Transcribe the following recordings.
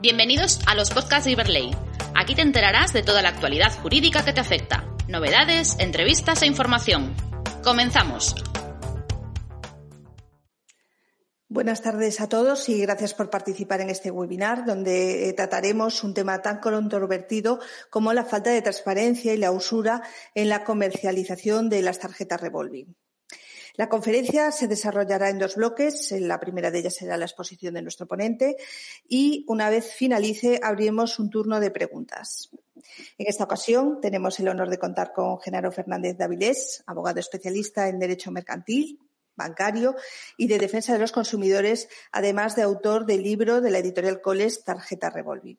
Bienvenidos a los podcasts de Iberley. Aquí te enterarás de toda la actualidad jurídica que te afecta, novedades, entrevistas e información. Comenzamos. Buenas tardes a todos y gracias por participar en este webinar donde eh, trataremos un tema tan controvertido como la falta de transparencia y la usura en la comercialización de las tarjetas revolving. La conferencia se desarrollará en dos bloques. La primera de ellas será la exposición de nuestro ponente y una vez finalice abriremos un turno de preguntas. En esta ocasión tenemos el honor de contar con Genaro Fernández Davilés, abogado especialista en Derecho Mercantil, bancario y de defensa de los consumidores, además de autor del libro de la editorial Coles Tarjeta Revolving.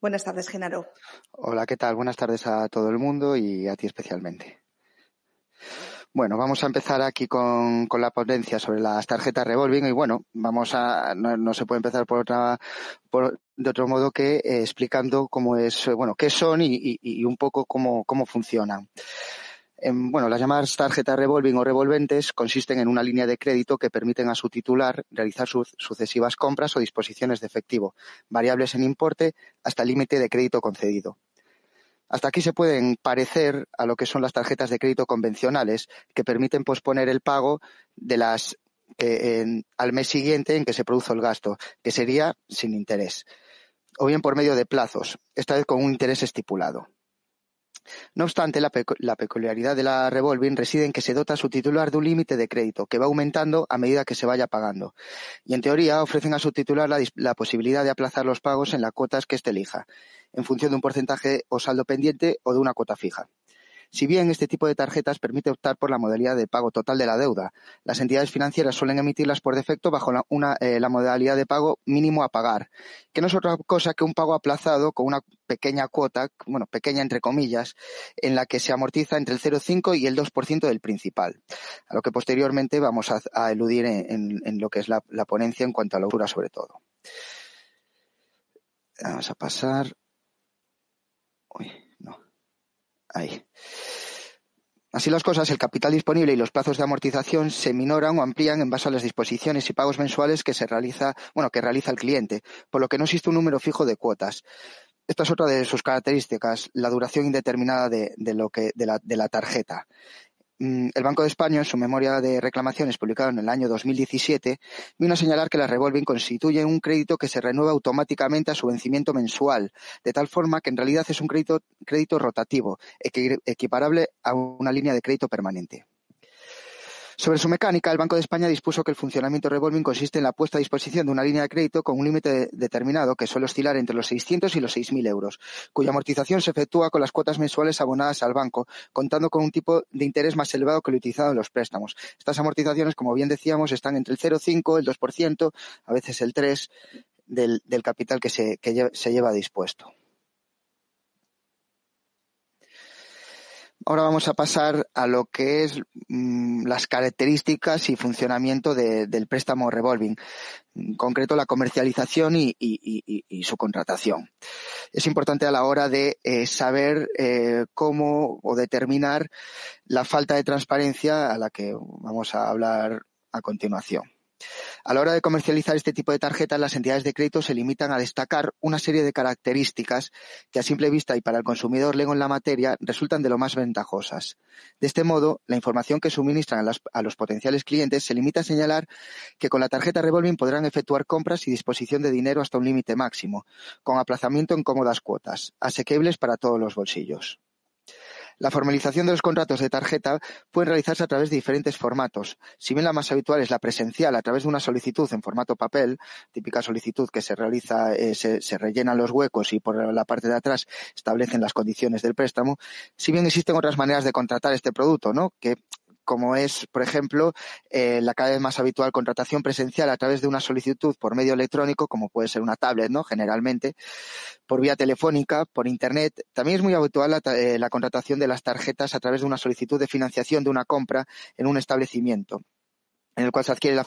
Buenas tardes, Genaro. Hola, ¿qué tal? Buenas tardes a todo el mundo y a ti especialmente. Bueno, vamos a empezar aquí con, con la ponencia sobre las tarjetas revolving y bueno, vamos a, no, se puede empezar por otra, por, de otro modo que eh, explicando cómo es, bueno, qué son y, y, un poco cómo, cómo funcionan. Em, bueno, las llamadas tarjetas revolving o revolventes consisten en una línea de crédito que permiten a su titular realizar sus sucesivas compras o disposiciones de efectivo, variables en importe hasta el límite de crédito concedido. Hasta aquí se pueden parecer a lo que son las tarjetas de crédito convencionales, que permiten posponer el pago de las al mes siguiente en que se produce el gasto, que sería sin interés, o bien por medio de plazos, esta vez con un interés estipulado. No obstante, la, peculiaridad de la revolving reside en que se dota a su titular de un límite de crédito que va aumentando a medida que se vaya pagando. Y en teoría ofrecen a su titular la, posibilidad de aplazar los pagos en las cuotas que éste elija, en función de un porcentaje o saldo pendiente o de una cuota fija. Si bien este tipo de tarjetas permite optar por la modalidad de pago total de la deuda, las entidades financieras suelen emitirlas por defecto bajo la, eh, la modalidad de pago mínimo a pagar, que no es otra cosa que un pago aplazado con una pequeña cuota, bueno, pequeña entre comillas, en la que se amortiza entre el 0,5 y el 2% del principal, a lo que posteriormente vamos a, eludir en, lo que es la, ponencia en cuanto a la usura sobre todo. Vamos a pasar. Uy. Así las cosas, el capital disponible y los plazos de amortización se minoran o amplían en base a las disposiciones y pagos mensuales que se realiza, bueno, que realiza el cliente, por lo que no existe un número fijo de cuotas. Esta es otra de sus características, la duración indeterminada de, lo que, de la tarjeta. Mm, el Banco de España, en su memoria de reclamaciones publicada en el año 2017, vino a señalar que la revolving constituye un crédito que se renueva automáticamente a su vencimiento mensual, de tal forma que en realidad es un crédito rotativo, equiparable a una línea de crédito permanente. Sobre su mecánica, el Banco de España dispuso que el funcionamiento revolving consiste en la puesta a disposición de una línea de crédito con un límite determinado que suele oscilar entre los 600 y los 6.000 euros, cuya amortización se efectúa con las cuotas mensuales abonadas al banco, contando con un tipo de interés más elevado que el utilizado en los préstamos. Estas amortizaciones, como bien decíamos, están entre el 0,5, el 2%, a veces el 3% del, capital que se, que se lleva dispuesto. Ahora vamos a pasar a lo que es mm, las características y funcionamiento del préstamo revolving, en concreto la comercialización y, su contratación. Es importante a la hora de eh, saber eh, cómo o determinar la falta de transparencia a la que vamos a hablar a continuación. A la hora de comercializar este tipo de tarjetas, las entidades de crédito se limitan a destacar una serie de características que a simple vista y para el consumidor lego en la materia resultan de lo más ventajosas. De este modo, la información que suministran a, los potenciales clientes se limita a señalar que con la tarjeta revolving podrán efectuar compras y disposición de dinero hasta un límite máximo, con aplazamiento en cómodas cuotas, asequibles para todos los bolsillos. La formalización de los contratos de tarjeta puede realizarse a través de diferentes formatos. Si bien la más habitual es la presencial a través de una solicitud en formato papel, típica solicitud que se realiza, eh, se, se, rellenan los huecos y por la parte de atrás establecen las condiciones del préstamo, si bien existen otras maneras de contratar este producto, ¿no? Que como es, por ejemplo, eh, la cada vez más habitual contratación presencial a través de una solicitud por medio electrónico, como puede ser una tablet, ¿no? Generalmente, por vía telefónica, por Internet. También es muy habitual la, eh, la contratación de las tarjetas a través de una solicitud de financiación de una compra en un establecimiento. En el cual se adquiere la,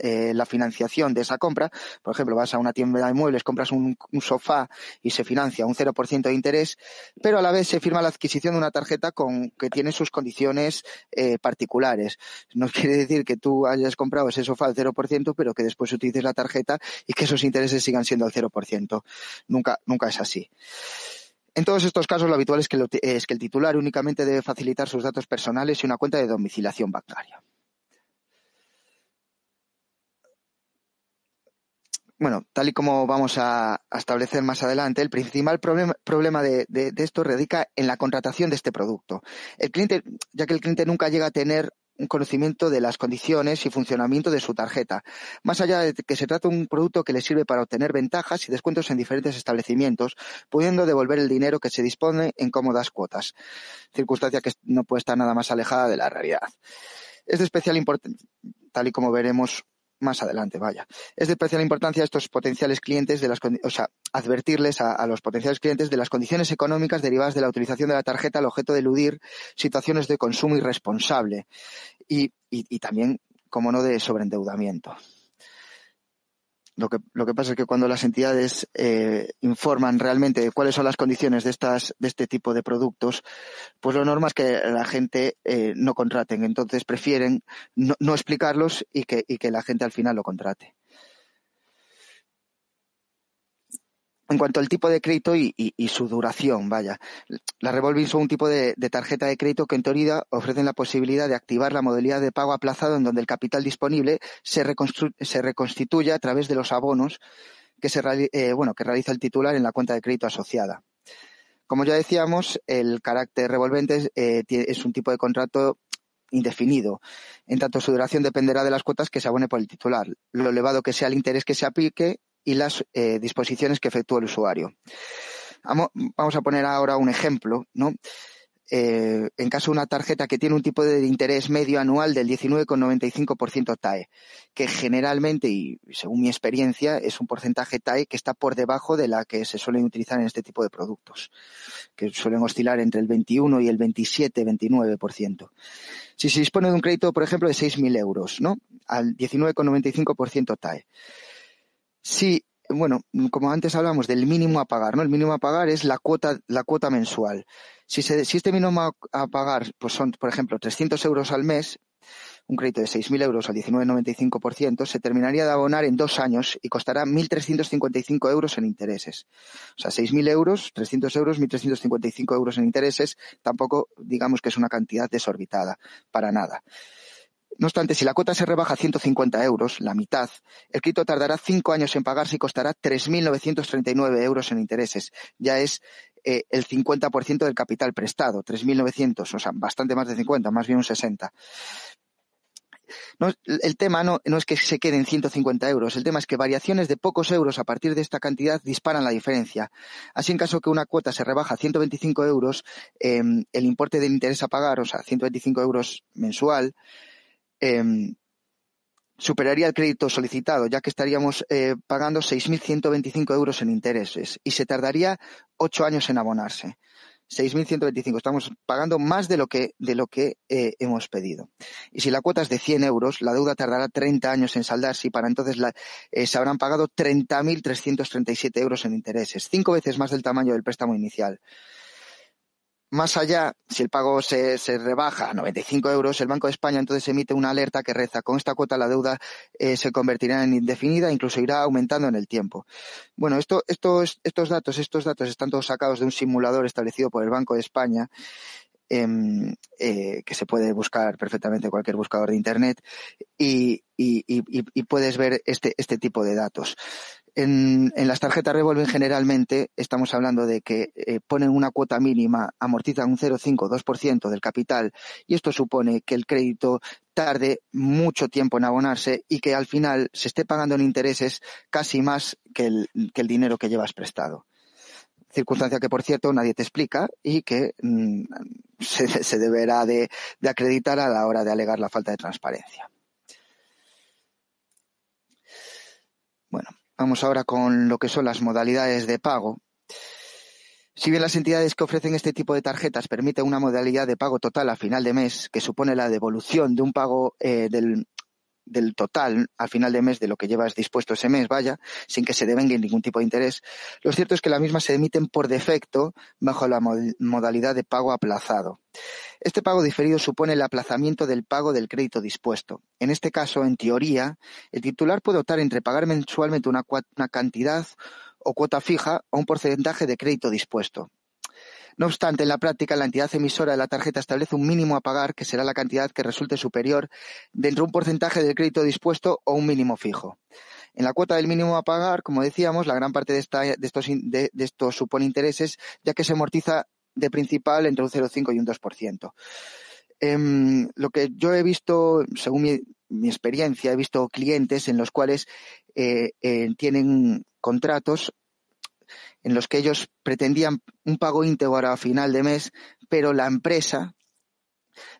eh, la, financiación de esa compra. Por ejemplo, vas a una tienda de muebles, compras un, sofá y se financia un 0% de interés, pero a la vez se firma la adquisición de una tarjeta con que tiene sus condiciones eh, particulares. No quiere decir que tú hayas comprado ese sofá al 0%, pero que después utilices la tarjeta y que esos intereses sigan siendo al 0%. Nunca, nunca es así. En todos estos casos, lo habitual es que, es que el titular únicamente debe facilitar sus datos personales y una cuenta de domiciliación bancaria. Bueno, tal y como vamos a, establecer más adelante, el principal problema, de, esto radica en la contratación de este producto. El cliente, ya que el cliente nunca llega a tener un conocimiento de las condiciones y funcionamiento de su tarjeta, más allá de que se trata de un producto que le sirve para obtener ventajas y descuentos en diferentes establecimientos, pudiendo devolver el dinero que se dispone en cómodas cuotas, circunstancia que no puede estar nada más alejada de la realidad. Es de especial importancia, tal y como veremos más adelante, vaya. Es de especial importancia a estos potenciales clientes de las, o sea, advertirles a, los potenciales clientes de las condiciones económicas derivadas de la utilización de la tarjeta al objeto de eludir situaciones de consumo irresponsable y, y también, como no, de sobreendeudamiento. Lo que, lo que pasa es que cuando las entidades eh, informan realmente de cuáles son las condiciones de, estas, de este tipo de productos, pues lo normal es que la gente eh, no contraten. Entonces prefieren no, no explicarlos y que, y que la gente al final lo contrate. En cuanto al tipo de crédito y, su duración, vaya. Las revolving son un tipo de, tarjeta de crédito que en teoría ofrecen la posibilidad de activar la modalidad de pago aplazado en donde el capital disponible se, reconstituye a través de los abonos que, se, eh, bueno, que realiza el titular en la cuenta de crédito asociada. Como ya decíamos, el carácter revolvente eh, es un tipo de contrato indefinido. En tanto, su duración dependerá de las cuotas que se abone por el titular, lo elevado que sea el interés que se aplique y las eh, disposiciones que efectúa el usuario. Vamos a poner ahora un ejemplo, ¿no? Eh, en caso de una tarjeta que tiene un tipo de interés medio anual del 19,95% TAE, que generalmente, y según mi experiencia, es un porcentaje TAE que está por debajo de la que se suelen utilizar en este tipo de productos, que suelen oscilar entre el 21 y el 27-29%. Si se dispone de un crédito, por ejemplo, de 6.000 euros, ¿no? Al 19,95% TAE. Sí, bueno, como antes hablamos del mínimo a pagar, ¿no? El mínimo a pagar es la cuota, la cuota mensual. Si, se, si este mínimo a, pagar, pues son, por ejemplo, 300 euros al mes, un crédito de 6.000 euros al 19,95%, se terminaría de abonar en dos años y costará 1.355 euros en intereses. O sea, 6.000 euros, 300 euros, 1.355 euros en intereses, tampoco digamos que es una cantidad desorbitada, para nada. No obstante, si la cuota se rebaja a 150 euros, la mitad, el crédito tardará cinco años en pagarse y costará 3.939 euros en intereses. Ya es eh, el 50% del capital prestado, 3.900, o sea, bastante más de 50, más bien un 60. el tema no, es que se queden 150 euros, el tema es que variaciones de pocos euros a partir de esta cantidad disparan la diferencia. Así, en caso que una cuota se rebaja a 125 euros, em, el importe del interés a pagar, o sea, 125 euros mensual, Em, superaría el crédito solicitado, ya que estaríamos eh, pagando 6.125 euros en intereses y se tardaría ocho años en abonarse. 6.125. Estamos pagando más de lo que, de lo que eh, hemos pedido. Y si la cuota es de 100 euros, la deuda tardará 30 años en saldarse y para entonces eh, se habrán pagado 30.337 euros en intereses, cinco veces más del tamaño del préstamo inicial. Más allá, si el pago se, se, rebaja a 95 euros, el Banco de España entonces emite una alerta que reza, con esta cuota la deuda eh, se convertirá en indefinida, incluso irá aumentando en el tiempo. Bueno, esto, estos, estos datos, estos datos están todos sacados de un simulador establecido por el Banco de España, em, eh, que se puede buscar perfectamente en cualquier buscador de Internet, y, y, y, y puedes ver este, este tipo de datos. En, las tarjetas revolven generalmente estamos hablando de que eh, ponen una cuota mínima, amortizan un 0,5-2% del capital y esto supone que el crédito tarde mucho tiempo en abonarse y que al final se esté pagando en intereses casi más que el, dinero que llevas prestado. Circunstancia que, por cierto, nadie te explica y que mm, se, deberá de acreditar a la hora de alegar la falta de transparencia. Bueno, Vamos ahora con lo que son las modalidades de pago. Si bien las entidades que ofrecen este tipo de tarjetas permiten una modalidad de pago total a final de mes, que supone la devolución de un pago eh, del, del total al final de mes de lo que llevas dispuesto ese mes, vaya, sin que se devengue ningún tipo de interés. Lo cierto es que la misma se emiten por defecto bajo la modalidad de pago aplazado. Este pago diferido supone el aplazamiento del pago del crédito dispuesto. En este caso, en teoría, el titular puede optar entre pagar mensualmente una, una cantidad o cuota fija o un porcentaje de crédito dispuesto. No obstante, en la práctica, la entidad emisora de la tarjeta establece un mínimo a pagar, que será la cantidad que resulte superior dentro de un porcentaje del crédito dispuesto o un mínimo fijo. En la cuota del mínimo a pagar, como decíamos, la gran parte de, estos, de, estos supone intereses, ya que se amortiza de principal entre un 0,5 y un 2%. Em, lo que yo he visto, según mi, experiencia, he visto clientes en los cuales eh, eh, tienen contratos en los que ellos pretendían un pago íntegro a final de mes, pero la empresa,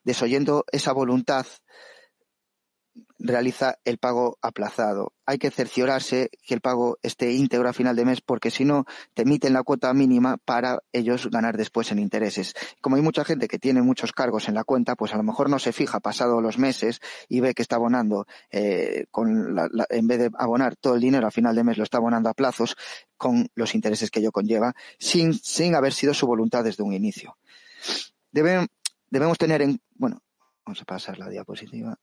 desoyendo esa voluntad, realiza el pago aplazado. Hay que cerciorarse que el pago esté íntegro a final de mes porque si no te emiten la cuota mínima para ellos ganar después en intereses. Como hay mucha gente que tiene muchos cargos en la cuenta, pues a lo mejor no se fija pasado los meses y ve que está abonando eh, con en vez de abonar todo el dinero a final de mes lo está abonando a plazos con los intereses que ello conlleva sin, sin haber sido su voluntad desde un inicio. debemos tener en bueno vamos a pasar la diapositiva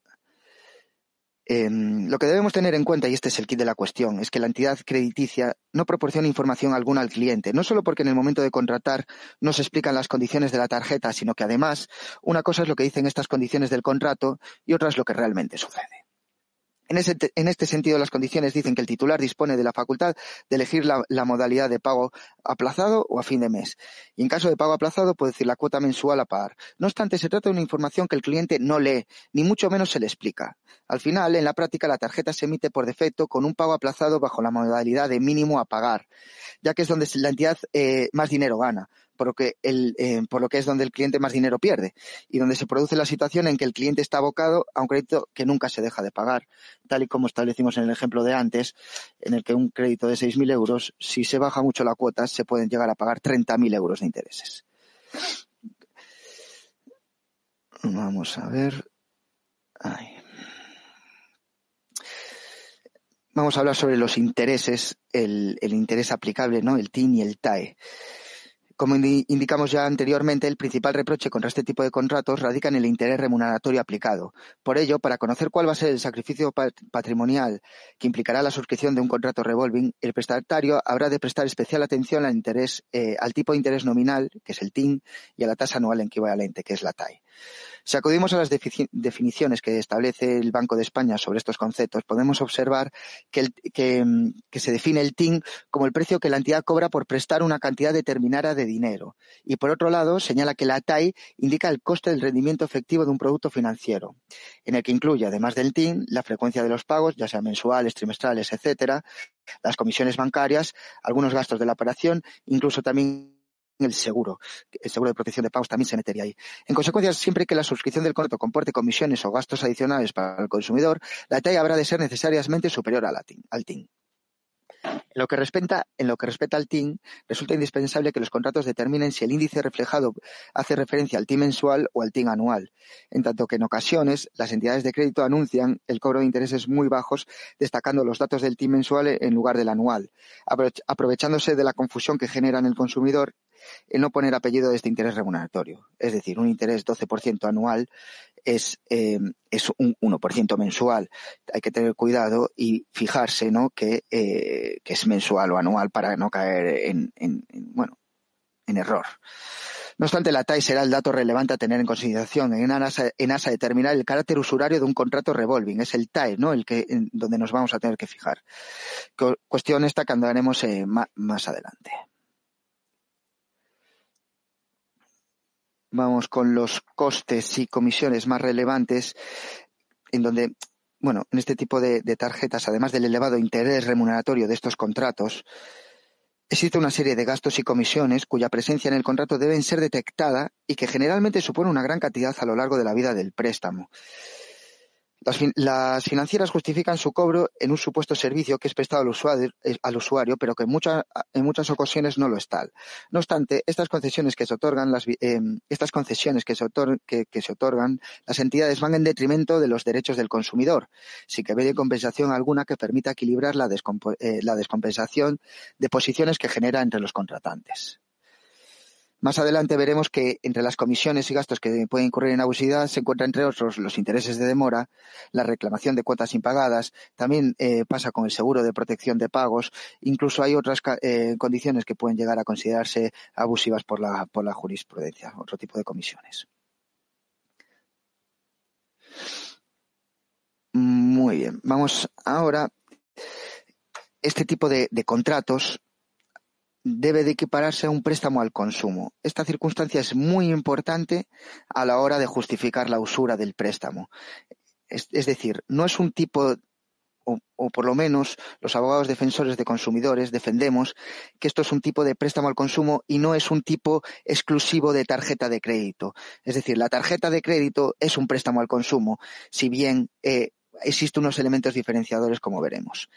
Em, lo que debemos tener en cuenta, y este es el kit de la cuestión, es que la entidad crediticia no proporciona información alguna al cliente, no solo porque en el momento de contratar no se explican las condiciones de la tarjeta, sino que además una cosa es lo que dicen estas condiciones del contrato y otra es lo que realmente sucede. En, este sentido, las condiciones dicen que el titular dispone de la facultad de elegir la, modalidad de pago aplazado o a fin de mes. Y en caso de pago aplazado, puede decir la cuota mensual a pagar. No obstante, se trata de una información que el cliente no lee, ni mucho menos se le explica. Al final, en la práctica, la tarjeta se emite por defecto con un pago aplazado bajo la modalidad de mínimo a pagar, ya que es donde la entidad eh, más dinero gana por lo, que el, eh, por lo que es donde el cliente más dinero pierde y donde se produce la situación en que el cliente está abocado a un crédito que nunca se deja de pagar, tal y como establecimos en el ejemplo de antes, en el que un crédito de 6.000 euros, si se baja mucho la cuota, se pueden llegar a pagar 30.000 euros de intereses. Vamos a ver. Vamos a hablar sobre los intereses, el, el interés aplicable, ¿no? El TIN y el TAE. Como indicamos ya anteriormente, el principal reproche contra este tipo de contratos radica en el interés remuneratorio aplicado. Por ello, para conocer cuál va a ser el sacrificio patrimonial que implicará la suscripción de un contrato revolving, el prestatario habrá de prestar especial atención al, interés, eh, al tipo de interés nominal, que es el TIN, y a la tasa anual equivalente, que es la TAE. Si acudimos a las definiciones que establece el Banco de España sobre estos conceptos, podemos observar mm, que, se define el TIN como el precio que la entidad cobra por prestar una cantidad determinada de dinero. Y por otro lado, señala que la TAI indica el coste del rendimiento efectivo de un producto financiero, en el que incluye, además del TIN, la frecuencia de los pagos, ya sean mensuales, trimestrales, etcétera, las comisiones bancarias, algunos gastos de la operación, incluso también el seguro. El seguro de protección de pagos también se metería ahí. En consecuencia, siempre que la suscripción del contrato comporte comisiones o gastos adicionales para el consumidor, la TAI habrá de ser necesariamente superior al TIN. En lo, que respecta, en lo que respecta al TIN, resulta indispensable que los contratos determinen si el índice reflejado hace referencia al TIN mensual o al TIN anual, en tanto que en ocasiones las entidades de crédito anuncian el cobro de intereses muy bajos, destacando los datos del TIN mensual en lugar del anual, aprovechándose de la confusión que genera en el consumidor el no poner apellido de este interés remuneratorio. Es decir, un interés 12% anual es, eh, es un 1% mensual. Hay que tener cuidado y fijarse ¿no? que, eh, que es mensual o anual para no caer en, en, bueno, en error. No obstante, la TAE será el dato relevante a tener en consideración en ASA, en ASA determinar el carácter usurario de un contrato revolving. Es el TAE, ¿no? El que, en, donde nos vamos a tener que fijar. Cuestión esta que andaremos eh, más adelante. Vamos con los costes y comisiones más relevantes, en donde, bueno, en este tipo de, tarjetas, además del elevado interés remuneratorio de estos contratos, existe una serie de gastos y comisiones cuya presencia en el contrato deben ser detectada y que generalmente supone una gran cantidad a lo largo de la vida del préstamo. Las, financieras justifican su cobro en un supuesto servicio que es prestado al usuario, eh, pero que en, muchas ocasiones no lo es tal. No obstante, estas concesiones que se otorgan, las, eh, estas concesiones que se, otorgan, las entidades van en detrimento de los derechos del consumidor, sin que haya compensación alguna que permita equilibrar eh, la descompensación de posiciones que genera entre los contratantes. Más adelante veremos que entre las comisiones y gastos que pueden incurrir en abusividad se encuentra entre otros los intereses de demora, la reclamación de cuotas impagadas, también eh, pasa con el seguro de protección de pagos, incluso hay otras eh, condiciones que pueden llegar a considerarse abusivas por la, por la jurisprudencia, otro tipo de comisiones. Muy bien, vamos ahora. Este tipo de contratos debe de equipararse a un préstamo al consumo. Esta circunstancia es muy importante a la hora de justificar la usura del préstamo. Es, decir, no es un tipo, o, o, por lo menos los abogados defensores de consumidores defendemos que esto es un tipo de préstamo al consumo y no es un tipo exclusivo de tarjeta de crédito. Es decir, la tarjeta de crédito es un préstamo al consumo, si bien eh, existen unos elementos diferenciadores como veremos.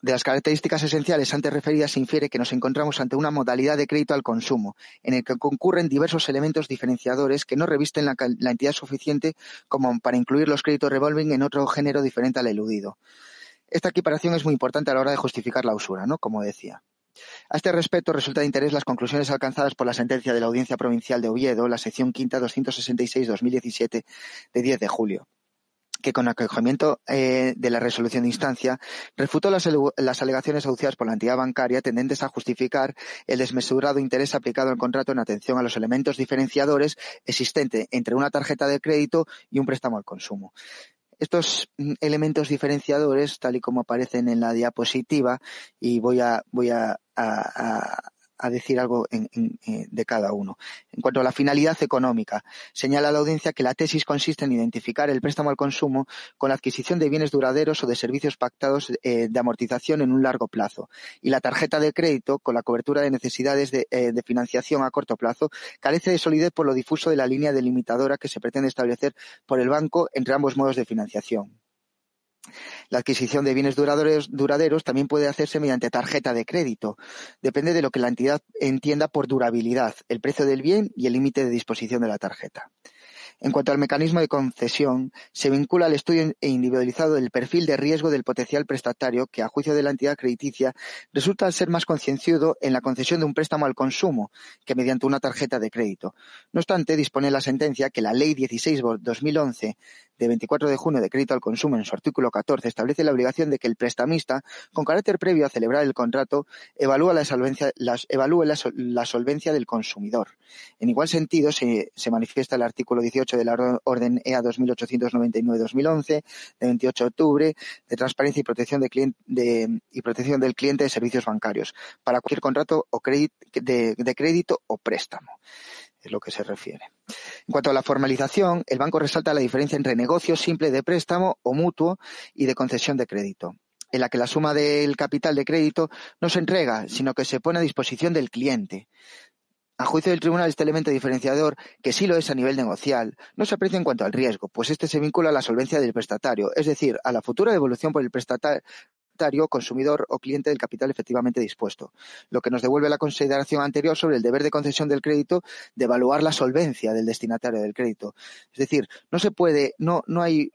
De las características esenciales antes referidas se infiere que nos encontramos ante una modalidad de crédito al consumo, en el que concurren diversos elementos diferenciadores que no revisten la, entidad suficiente como para incluir los créditos revolving en otro género diferente al eludido. Esta equiparación es muy importante a la hora de justificar la usura, ¿no? Como decía. A este respecto, resulta de interés las conclusiones alcanzadas por la sentencia de la Audiencia Provincial de Oviedo, la sección quinta 266-2017 de 10 de julio que con acogimiento eh, de la resolución de instancia refutó las, alegaciones aducidas por la entidad bancaria tendentes a justificar el desmesurado interés aplicado al contrato en atención a los elementos diferenciadores existentes entre una tarjeta de crédito y un préstamo al consumo. Estos mm, elementos diferenciadores, tal y como aparecen en la diapositiva, y voy a, voy a a decir algo eh, de cada uno. En cuanto a la finalidad económica, señala la audiencia que la tesis consiste en identificar el préstamo al consumo con la adquisición de bienes duraderos o de servicios pactados eh, de amortización en un largo plazo y la tarjeta de crédito con la cobertura de necesidades de, eh, de financiación a corto plazo carece de solidez por lo difuso de la línea delimitadora que se pretende establecer por el banco entre ambos modos de financiación. La adquisición de bienes duraderos, también puede hacerse mediante tarjeta de crédito. Depende de lo que la entidad entienda por durabilidad, el precio del bien y el límite de disposición de la tarjeta. En cuanto al mecanismo de concesión, se vincula al estudio individualizado del perfil de riesgo del potencial prestatario que, a juicio de la entidad crediticia, resulta ser más concienciado en la concesión de un préstamo al consumo que mediante una tarjeta de crédito. No obstante, dispone la sentencia que la Ley 16-2011 de 24 de junio de crédito al consumo en su artículo 14 establece la obligación de que el prestamista, con carácter previo a celebrar el contrato, evalúe la solvencia, la, solvencia del consumidor. En igual sentido, se, manifiesta el artículo 18 de la Orden EA 2899-2011 de 28 de octubre de transparencia y protección, de, y protección del cliente de servicios bancarios para cualquier contrato o de crédito o préstamo lo que se refiere. En cuanto a la formalización, el banco resalta la diferencia entre negocio simple de préstamo o mutuo y de concesión de crédito, en la que la suma del capital de crédito no se entrega, sino que se pone a disposición del cliente. A juicio del tribunal, este elemento diferenciador, que sí lo es a nivel negocial, no se aprecia en cuanto al riesgo, pues este se vincula a la solvencia del prestatario, es decir, a la futura devolución por el prestatario consumidor o cliente del capital efectivamente dispuesto, lo que nos devuelve la consideración anterior sobre el deber de concesión del crédito de evaluar la solvencia del destinatario del crédito. Es decir, no se puede, no, no hay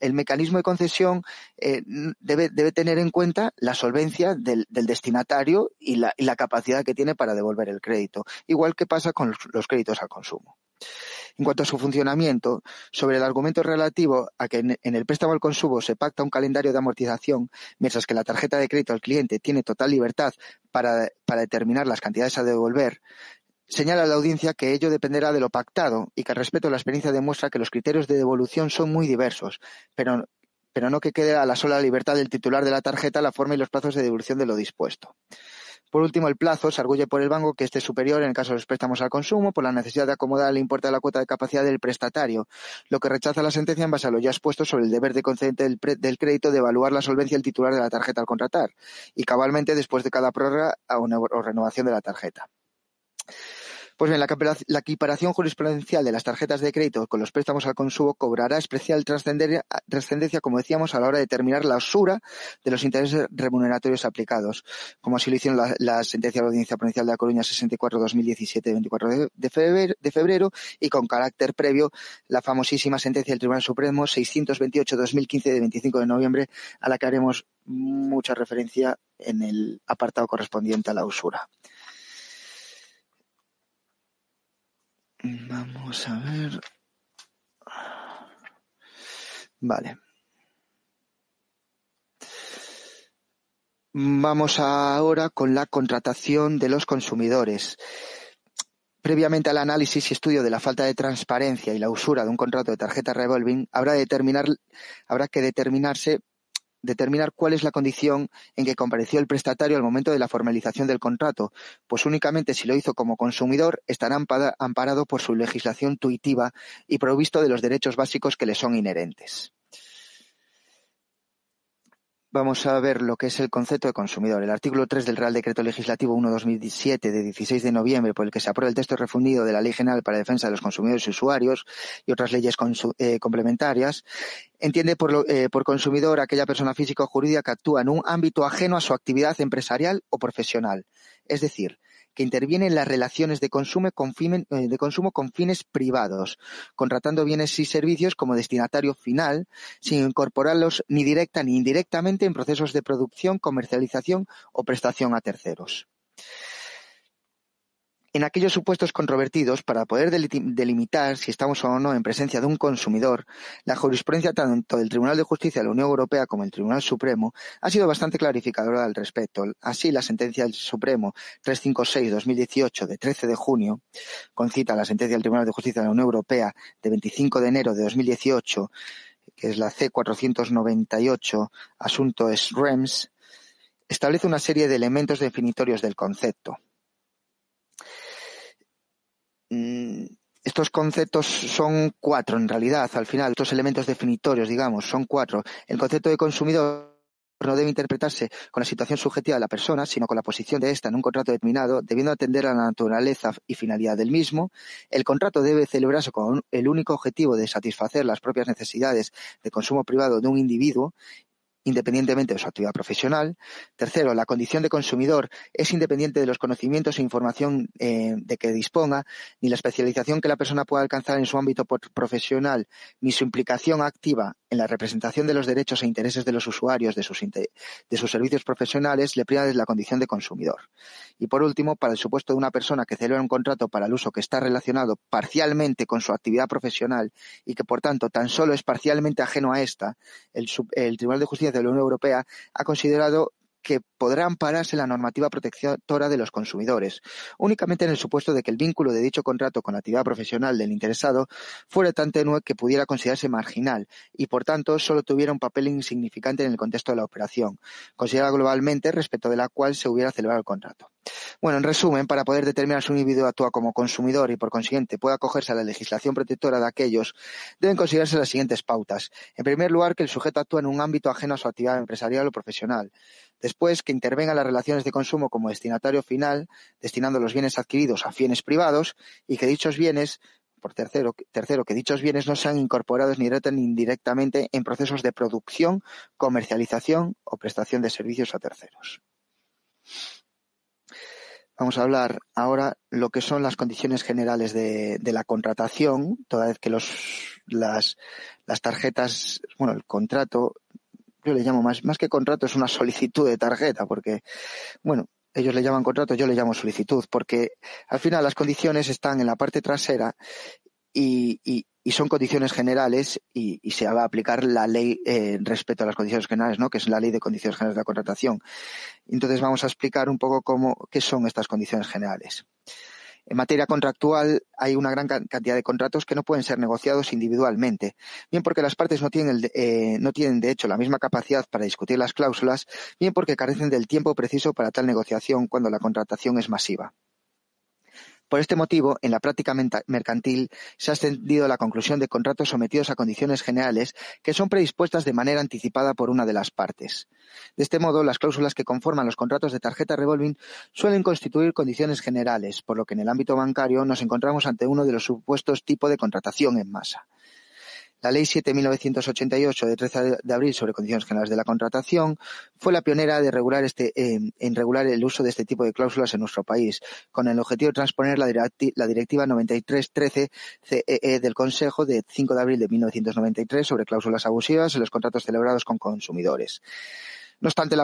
el mecanismo de concesión eh, debe, debe, tener en cuenta la solvencia del, destinatario y la, capacidad que tiene para devolver el crédito, igual que pasa con los créditos al consumo. En cuanto a su funcionamiento, sobre el argumento relativo a que en, el préstamo al consumo se pacta un calendario de amortización, mientras que la tarjeta de crédito al cliente tiene total libertad para, determinar las cantidades a devolver, Señala la audiencia que ello dependerá de lo pactado y que al respecto la experiencia demuestra que los criterios de devolución son muy diversos, pero, pero no que quede a la sola libertad del titular de la tarjeta la forma y los plazos de devolución de lo dispuesto. Por último, el plazo se arguye por el banco que esté superior en el caso de los préstamos al consumo por la necesidad de acomodar el importe de la cuota de capacidad del prestatario, lo que rechaza la sentencia en base a lo ya expuesto sobre el deber de concedente del, crédito de evaluar la solvencia del titular de la tarjeta al contratar y cabalmente después de cada prórroga o, renovación de la tarjeta. Pues bien, la, equiparación jurisprudencial de las tarjetas de crédito con los préstamos al consumo cobrará especial trascendencia, como decíamos, a la hora de determinar la usura de los intereses remuneratorios aplicados, como así lo hicieron la, sentencia de la Audiencia Provincial de La Coruña 64-2017 de 24 de febrero, de febrero y con carácter previo la famosísima sentencia del Tribunal Supremo 628-2015 de 25 de noviembre, a la que haremos mucha referencia en el apartado correspondiente a la usura. Vamos a ver. Vale. Vamos ahora con la contratación de los consumidores. Previamente al análisis y estudio de la falta de transparencia y la usura de un contrato de tarjeta revolving, habrá, que determinarse determinar cuál es la condición en que compareció el prestatario al momento de la formalización del contrato, pues únicamente si lo hizo como consumidor estará amparado por su legislación tuitiva y provisto de los derechos básicos que le son inherentes. Vamos a ver lo que es el concepto de consumidor. El artículo 3 del Real Decreto Legislativo 1-2007 de 16 de noviembre, por el que se aprueba el texto refundido de la Ley General para la Defensa de los Consumidores y Usuarios y otras leyes eh, complementarias, entiende por, eh, por consumidor aquella persona física o jurídica que actúa en un ámbito ajeno a su actividad empresarial o profesional. Es decir, que interviene en las relaciones de consumo, con eh, de consumo con fines privados, contratando bienes y servicios como destinatario final, sin incorporarlos ni directa ni indirectamente en procesos de producción, comercialización o prestación a terceros. En aquellos supuestos controvertidos, para poder delimitar si estamos o no en presencia de un consumidor, la jurisprudencia tanto del Tribunal de Justicia de la Unión Europea como del Tribunal Supremo ha sido bastante clarificadora al respecto. Así, la sentencia del Supremo 356-2018 de 13 de junio, con cita a la sentencia del Tribunal de Justicia de la Unión Europea de 25 de enero de 2018, que es la C498, asunto es establece una serie de elementos definitorios del concepto estos conceptos son cuatro en realidad, al final, estos elementos definitorios, digamos, son cuatro. El concepto de consumidor no debe interpretarse con la situación subjetiva de la persona, sino con la posición de ésta en un contrato determinado, debiendo atender a la naturaleza y finalidad del mismo. El contrato debe celebrarse con el único objetivo de satisfacer las propias necesidades de consumo privado de un individuo independientemente de su actividad profesional. Tercero, la condición de consumidor es independiente de los conocimientos e información eh, de que disponga, ni la especialización que la persona pueda alcanzar en su ámbito profesional, ni su implicación activa en la representación de los derechos e intereses de los usuarios de sus, servicios profesionales le priva de la condición de consumidor. Y por último, para el supuesto de una persona que celebra un contrato para el uso que está relacionado parcialmente con su actividad profesional y que por tanto tan solo es parcialmente ajeno a esta, el Tribunal de Justicia de la Unión Europea ha considerado que podrá ampararse la normativa protectora de los consumidores, únicamente en el supuesto de que el vínculo de dicho contrato con la actividad profesional del interesado fuera tan tenue que pudiera considerarse marginal y, por tanto, solo tuviera un papel insignificante en el contexto de la operación, considerada globalmente respecto de la cual se hubiera celebrado el contrato. Bueno, en resumen, para poder determinar si un individuo actúa como consumidor y, por consiguiente, pueda acogerse a la legislación protectora de aquellos, deben considerarse las siguientes pautas. En primer lugar, que el sujeto actúa en un ámbito ajeno a su actividad empresarial o profesional. Después, que intervenga las relaciones de consumo como destinatario final, destinando los bienes adquiridos a fines privados y que dichos bienes por tercero, tercero, que dichos bienes no sean incorporados ni directa indirectamente en procesos de producción, comercialización o prestación de servicios a terceros. Vamos a hablar ahora lo que son las condiciones generales de, la contratación, toda vez que los, las, las tarjetas, bueno, el contrato yo le llamo más, más que contrato, es una solicitud de tarjeta, porque, bueno, ellos le llaman contrato, yo le llamo solicitud, porque al final las condiciones están en la parte trasera y, y, son condiciones generales y, se va a aplicar la ley eh, respecto a las condiciones generales, ¿no? que es la ley de condiciones generales de la contratación. Entonces vamos a explicar un poco cómo, qué son estas condiciones generales. En materia contractual hay una gran cantidad de contratos que no pueden ser negociados individualmente, bien porque las partes no tienen, eh, no tienen de hecho la misma capacidad para discutir las cláusulas, bien porque carecen del tiempo preciso para tal negociación cuando la contratación es masiva. Por este motivo, en la práctica mercantil se ha extendido la conclusión de contratos sometidos a condiciones generales que son predispuestas de manera anticipada por una de las partes. De este modo, las cláusulas que conforman los contratos de tarjeta revolving suelen constituir condiciones generales, por lo que en el ámbito bancario nos encontramos ante uno de los supuestos tipo de contratación en masa. La Ley 7.988 de 13 de abril sobre condiciones generales de la contratación fue la pionera de regular este, eh, en regular el uso de este tipo de cláusulas en nuestro país, con el objetivo de transponer la, la Directiva 9313 CEE e del Consejo de 5 de abril de 1993 sobre cláusulas abusivas en los contratos celebrados con consumidores. No obstante,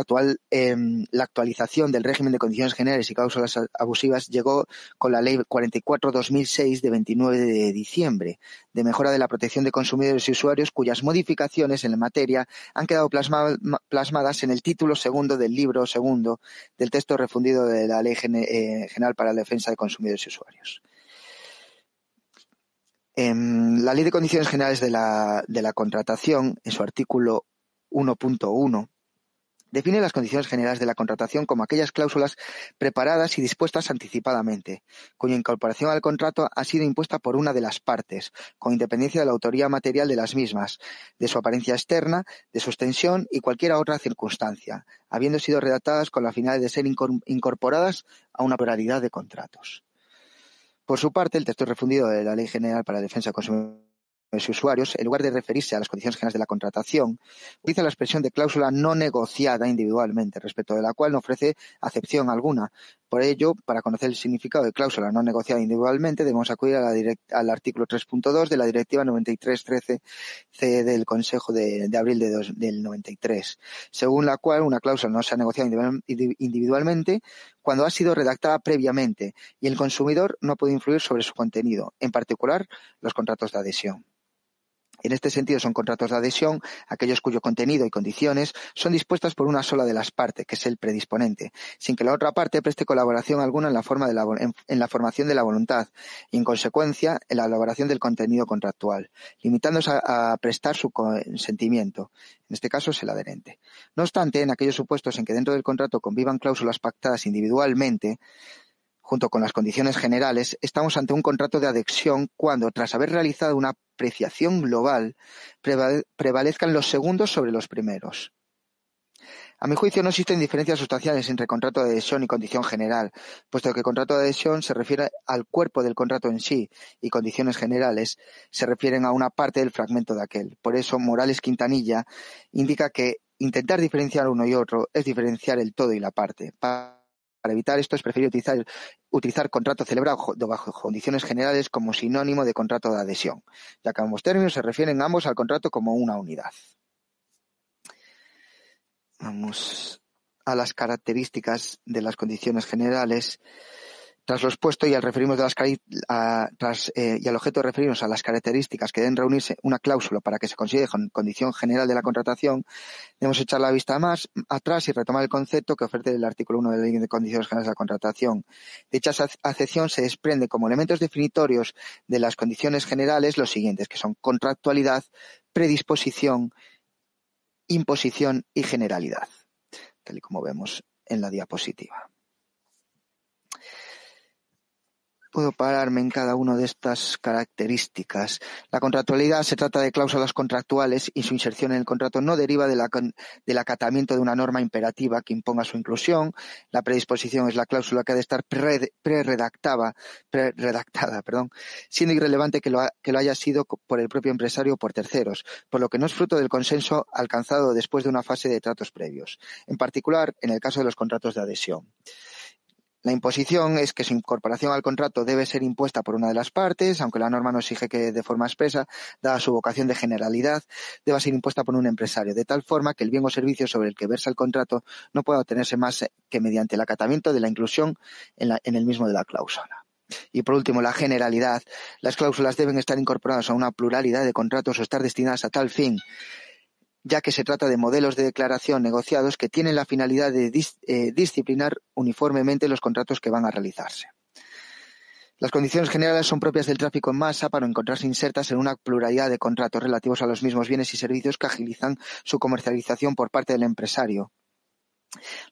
em, la actualización del régimen de condiciones generales y cláusulas abusivas llegó con la Ley 44-2006 de 29 de diciembre de mejora de la protección de consumidores y usuarios, cuyas modificaciones en la materia han quedado plasmadas en el título segundo del libro segundo del texto refundido de la Ley eh, General para la Defensa de Consumidores y Usuarios. En la Ley de Condiciones Generales de la, de la Contratación, en su artículo 1.1, Define las condiciones generales de la contratación como aquellas cláusulas preparadas y dispuestas anticipadamente, cuya incorporación al contrato ha sido impuesta por una de las partes, con independencia de la autoría material de las mismas, de su apariencia externa, de su extensión y cualquier otra circunstancia, habiendo sido redactadas con la finalidad de ser incorporadas a una pluralidad de contratos. Por su parte, el texto refundido de la Ley General para la Defensa del Consumidor los usuarios, en lugar de referirse a las condiciones generales de la contratación, utiliza la expresión de cláusula no negociada individualmente, respecto de la cual no ofrece acepción alguna. Por ello, para conocer el significado de cláusula no negociada individualmente, debemos acudir al artículo 3.2 de la Directiva 9313 del Consejo de, abril de del 93, según la cual una cláusula no se ha negociado individualmente cuando ha sido redactada previamente y el consumidor no puede influir sobre su contenido, en particular los contratos de adhesión. En este sentido, son contratos de adhesión aquellos cuyo contenido y condiciones son dispuestas por una sola de las partes, que es el predisponente, sin que la otra parte preste colaboración alguna en la, forma de la, en, la formación de la voluntad y, en consecuencia, en la elaboración del contenido contractual, limitándose a, a prestar su consentimiento. En este caso es el adherente. No obstante, en aquellos supuestos en que dentro del contrato convivan cláusulas pactadas individualmente, junto con las condiciones generales, estamos ante un contrato de adhesión cuando, tras haber realizado una apreciación global, prevalezcan los segundos sobre los primeros. A mi juicio no existen diferencias sustanciales entre contrato de adhesión y condición general, puesto que contrato de adhesión se refiere al cuerpo del contrato en sí y condiciones generales se refieren a una parte del fragmento de aquel. Por eso Morales Quintanilla indica que intentar diferenciar uno y otro es diferenciar el todo y la parte. Evitar esto es preferible utilizar, utilizar contrato celebrado bajo condiciones generales como sinónimo de contrato de adhesión, ya que ambos términos se refieren ambos al contrato como una unidad. Vamos a las características de las condiciones generales. Tras lo expuesto y al referirnos de las tras, eh, y al objeto de referirnos a las características que deben reunirse una cláusula para que se considere condición general de la contratación, debemos echar la vista más atrás y retomar el concepto que ofrece el artículo 1 de la Ley de Condiciones Generales de la Contratación. Dicha acepción se desprende como elementos definitorios de las condiciones generales los siguientes, que son contractualidad, predisposición, imposición y generalidad, tal y como vemos en la diapositiva puedo pararme en cada una de estas características. La contractualidad se trata de cláusulas contractuales y su inserción en el contrato no deriva del acatamiento de una norma imperativa que imponga su inclusión. La predisposición es la cláusula que ha de estar pre-redactada, perdón, siendo irrelevante que lo haya sido por el propio empresario o por terceros, por lo que no es fruto del consenso alcanzado después de una fase de tratos previos, en particular en el caso de los contratos de adhesión. La imposición es que su incorporación al contrato debe ser impuesta por una de las partes, aunque la norma no exige que de forma expresa, dada su vocación de generalidad, deba ser impuesta por un empresario, de tal forma que el bien o servicio sobre el que versa el contrato no pueda obtenerse más que mediante el acatamiento de la inclusión en, el mismo de la cláusula. Y por último, la generalidad. Las cláusulas deben estar incorporadas a una pluralidad de contratos o estar destinadas a tal fin ya que se trata de modelos de declaración negociados que tienen la finalidad de eh, disciplinar uniformemente los contratos que van a realizarse. Las condiciones generales son propias del tráfico en masa para encontrarse insertas en una pluralidad de contratos relativos a los mismos bienes y servicios que agilizan su comercialización por parte del empresario.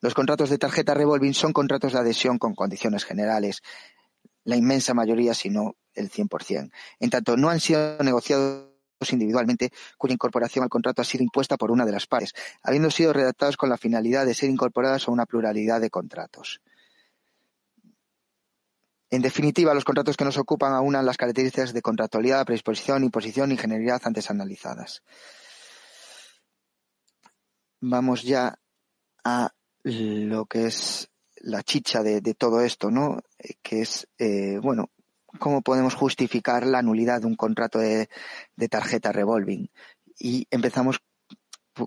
Los contratos de tarjeta revolving son contratos de adhesión con condiciones generales. la inmensa mayoría, si no el 100%. En tanto, no han sido negociados individualmente cuya incorporación al contrato ha sido impuesta por una de las partes, habiendo sido redactados con la finalidad de ser incorporadas a una pluralidad de contratos. En definitiva, los contratos que nos ocupan aunan las características de contractualidad, predisposición, imposición y generalidad antes analizadas. Vamos ya a lo que es la chicha de, todo esto, ¿no? Eh, que es, eh, bueno, cómo podemos justificar la nulidad de un contrato de, tarjeta revolving. Y empezamos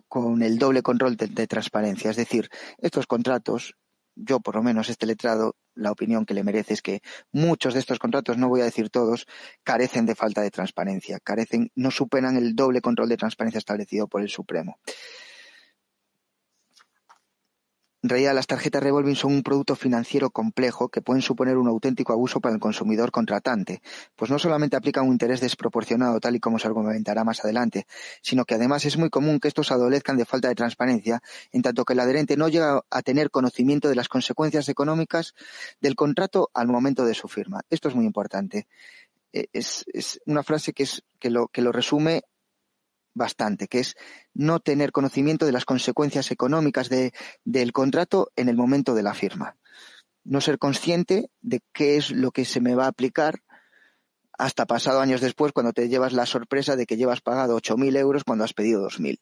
con el doble control de, transparencia. Es decir, estos contratos, yo por lo menos este letrado, la opinión que le merece es que muchos de estos contratos, no voy a decir todos, carecen de falta de transparencia, carecen, no superan el doble control de transparencia establecido por el Supremo. En realidad, las tarjetas revolving son un producto financiero complejo que pueden suponer un auténtico abuso para el consumidor contratante, pues no solamente aplican un interés desproporcionado, tal y como se argumentará más adelante, sino que además es muy común que estos adolezcan de falta de transparencia, en tanto que el adherente no llega a tener conocimiento de las consecuencias económicas del contrato al momento de su firma. Esto es muy importante. Eh, es, una frase que, es, que, lo, que lo resume bastante, que es no tener conocimiento de las consecuencias económicas del contrato en el momento de la firma. No ser consciente de qué es lo que se me va a aplicar hasta pasado años después cuando te llevas la sorpresa de que llevas pagado 8.000 euros cuando has pedido 2.000.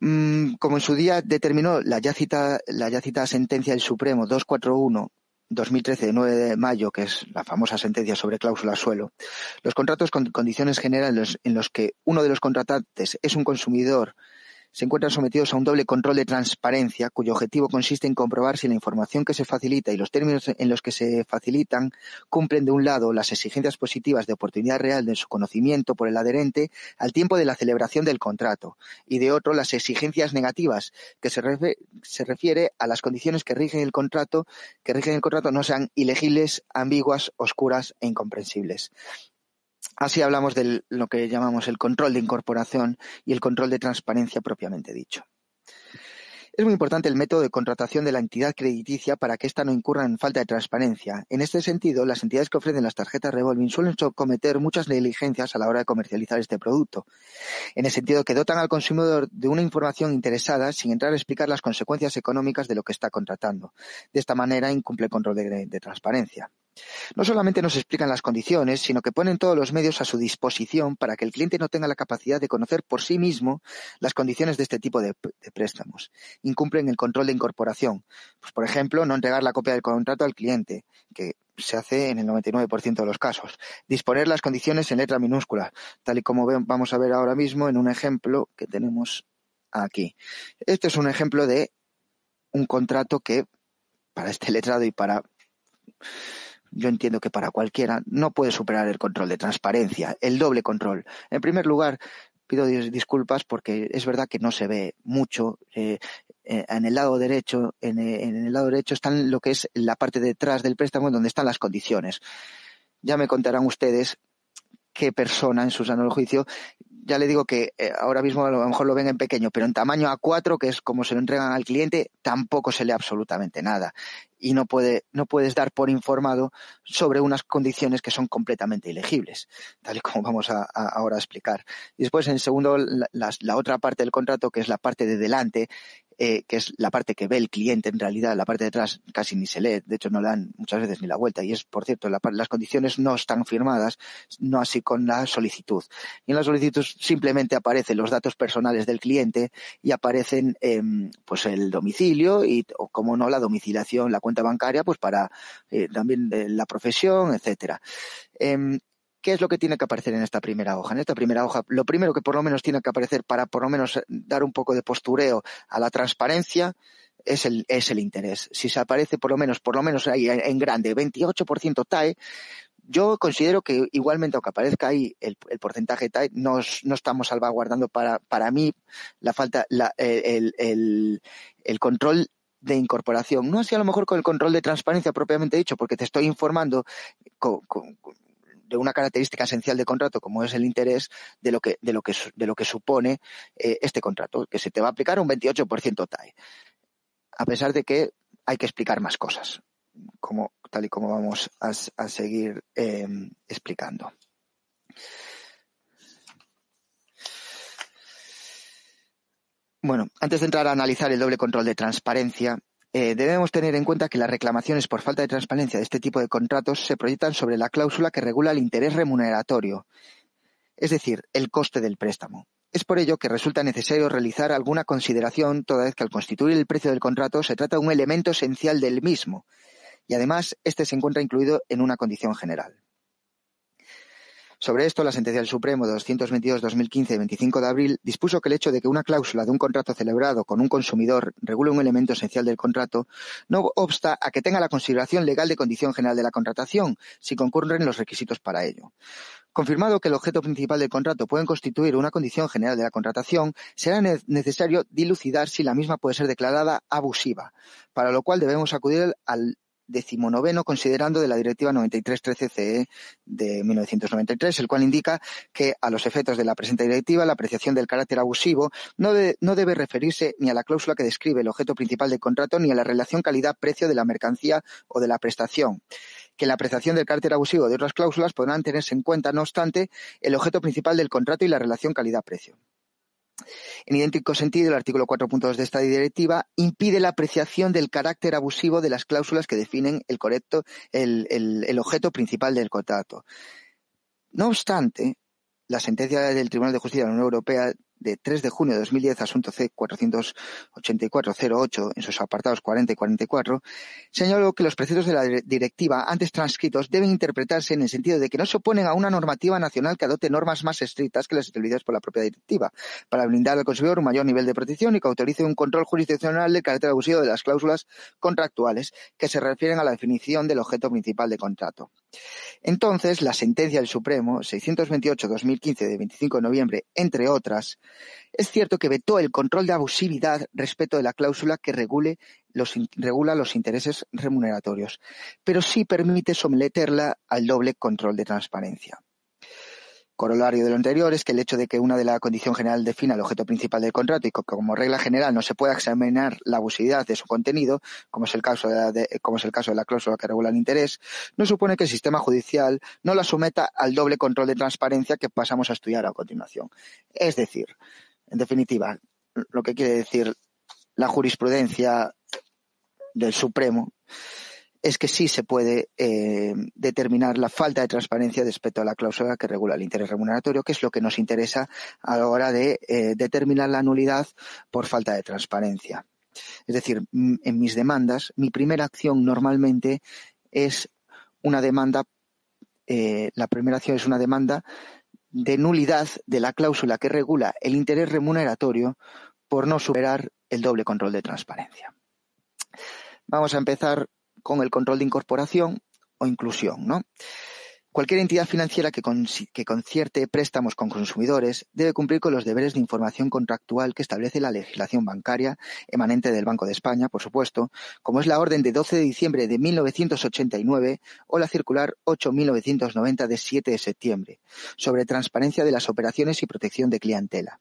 Mm, como en su día determinó la ya, la ya citada sentencia del Supremo 241 2013 de 9 de mayo, que es la famosa sentencia sobre cláusula suelo, los contratos con condiciones generales en los que uno de los contratantes es un consumidor se encuentran sometidos a un doble control de transparencia, cuyo objetivo consiste en comprobar si la información que se facilita y los términos en los que se facilitan cumplen de un lado las exigencias positivas de oportunidad real de su conocimiento por el adherente al tiempo de la celebración del contrato y de otro las exigencias negativas que se, se refiere a las condiciones que rigen el contrato que rigen el contrato no sean ilegibles, ambiguas, oscuras e incomprensibles. Así hablamos de lo que llamamos el control de incorporación y el control de transparencia propiamente dicho. Es muy importante el método de contratación de la entidad crediticia para que ésta no incurra en falta de transparencia. En este sentido, las entidades que ofrecen las tarjetas revolving suelen cometer muchas negligencias a la hora de comercializar este producto. En el sentido que dotan al consumidor de una información interesada sin entrar a explicar las consecuencias económicas de lo que está contratando. De esta manera incumple el control de transparencia. No solamente nos explican las condiciones, sino que ponen todos los medios a su disposición para que el cliente no tenga la capacidad de conocer por sí mismo las condiciones de este tipo de, préstamos. Incumplen el control de incorporación. Pues, por ejemplo, no entregar la copia del contrato al cliente, que se hace en el 99% de los casos. Disponer las condiciones en letra minúscula, tal y como vamos a ver ahora mismo en un ejemplo que tenemos aquí. Este es un ejemplo de un contrato que para este letrado y para yo entiendo que para cualquiera no puede superar el control de transparencia, el doble control. En primer lugar, pido disculpas porque es verdad que no se ve mucho. Eh, eh, en el lado derecho, en, en, el lado derecho están lo que es la parte detrás del préstamo donde están las condiciones. Ya me contarán ustedes qué persona en su sano juicio ya le digo que eh, ahora mismo a lo mejor lo ven en pequeño, pero en tamaño A4, que es como se lo entregan al cliente, tampoco se lee absolutamente nada. Y no, puede, no puedes dar por informado sobre unas condiciones que son completamente ilegibles, tal y como vamos a, ahora a explicar. Y después, en segundo, la, otra parte del contrato, que es la parte de delante, eh, que es la parte que ve el cliente en realidad, la parte de atrás casi ni se lee, de hecho no le dan muchas veces ni la vuelta. Y es, por cierto, las condiciones no están firmadas, no así con la solicitud. Y en la solicitud simplemente aparecen los datos personales del cliente y aparecen em, pues el domicilio y, como no, la domiciliación, la cuenta bancaria, pues para eh, también la profesión, etcétera. Em, ¿Qué es lo que tiene que aparecer en esta primera hoja? En esta primera hoja, lo primero que por lo menos tiene que aparecer para por lo menos dar un poco de postureo a la transparencia es el, es el interés. Si se aparece por lo menos, por lo menos ahí en grande, 28% TAE, yo considero que igualmente, aunque aparezca ahí el, porcentaje TAE, no, no estamos salvaguardando para, para mí la falta, la, el, el, el control de incorporación. No así a lo mejor con el control de transparencia propiamente dicho, porque te estoy informando de una característica esencial de contrato como es el interés de lo que, de lo que, de lo que supone eh, este contrato, que se te va a aplicar un 28% TAE. A pesar de que hay que explicar más cosas, como tal y como vamos a, seguir em, explicando. Bueno, antes de entrar a analizar el doble control de transparencia, eh, debemos tener en cuenta que las reclamaciones por falta de transparencia de este tipo de contratos se proyectan sobre la cláusula que regula el interés remuneratorio, es decir, el coste del préstamo. Es por ello que resulta necesario realizar alguna consideración toda vez que al constituir el precio del contrato se trata de un elemento esencial del mismo y además este se encuentra incluido en una condición general. Sobre esto, la sentencia del Supremo 222-2015 de 25 de abril dispuso que el hecho de que una cláusula de un contrato celebrado con un consumidor regule un elemento esencial del contrato no obsta a que tenga la consideración legal de condición general de la contratación, si concurren los requisitos para ello. Confirmado que el objeto principal del contrato puede constituir una condición general de la contratación, será necesario dilucidar si la misma puede ser declarada abusiva, para lo cual debemos acudir al decimonoveno considerando de la Directiva 9313-CE de 1993, el cual indica que a los efectos de la presente directiva la apreciación del carácter abusivo no, no debe referirse ni a la cláusula que describe el objeto principal del contrato ni a la relación calidad-precio de la mercancía o de la prestación que la apreciación del carácter abusivo de otras cláusulas podrán tenerse en cuenta, no obstante, el objeto principal del contrato y la relación calidad-precio. En idéntico sentido, el artículo 4.2 de esta directiva impide la apreciación del carácter abusivo de las cláusulas que definen el, el objeto principal del contrato. No obstante, la sentencia del Tribunal de Justicia de la Unión Europea de 3 de junio de 2010, asunto C 48408, en sus apartados 40 y 44, señaló que los preceptos de la directiva antes transcritos deben interpretarse en el sentido de que no se oponen a una normativa nacional que adopte normas más estrictas que las establecidas por la propia directiva, para brindar al consumidor un mayor nivel de protección y que autorice un control jurisdiccional del carácter abusivo de las cláusulas contractuales que se refieren a la definición del objeto principal de contrato. Entonces, la sentencia del Supremo 628-2015 de 25 de noviembre, entre otras, es cierto que vetó el control de abusividad respecto de la cláusula que regula los intereses remuneratorios, pero sí permite someterla al doble control de transparencia. Corolario de lo anterior es que el hecho de que una de la condición general defina el objeto principal del contrato y que como regla general no se pueda examinar la abusividad de su contenido, como es el caso de, como es el caso de la cláusula que regula el interés, no supone que el sistema judicial no la someta al doble control de transparencia que pasamos a estudiar a continuación. Es decir, en definitiva, lo que quiere decir la jurisprudencia del Supremo es que sí se puede eh, determinar la falta de transparencia respecto a la cláusula que regula el interés remuneratorio, que es lo que nos interesa a la hora de eh, determinar la nulidad por falta de transparencia. Es decir, en mis demandas, mi primera acción normalmente es una demanda, eh, la primera acción es una demanda de nulidad de la cláusula que regula el interés remuneratorio por no superar el doble control de transparencia. Vamos a empezar con el control de incorporación o inclusión, ¿no? Cualquier entidad financiera que, concierte préstamos con consumidores debe cumplir con los deberes de información contractual que establece la legislación bancaria emanente del Banco de España, por supuesto, como es la orden de 12 de diciembre de 1989 o la circular 8.990 de 7 de septiembre sobre transparencia de las operaciones y protección de clientela.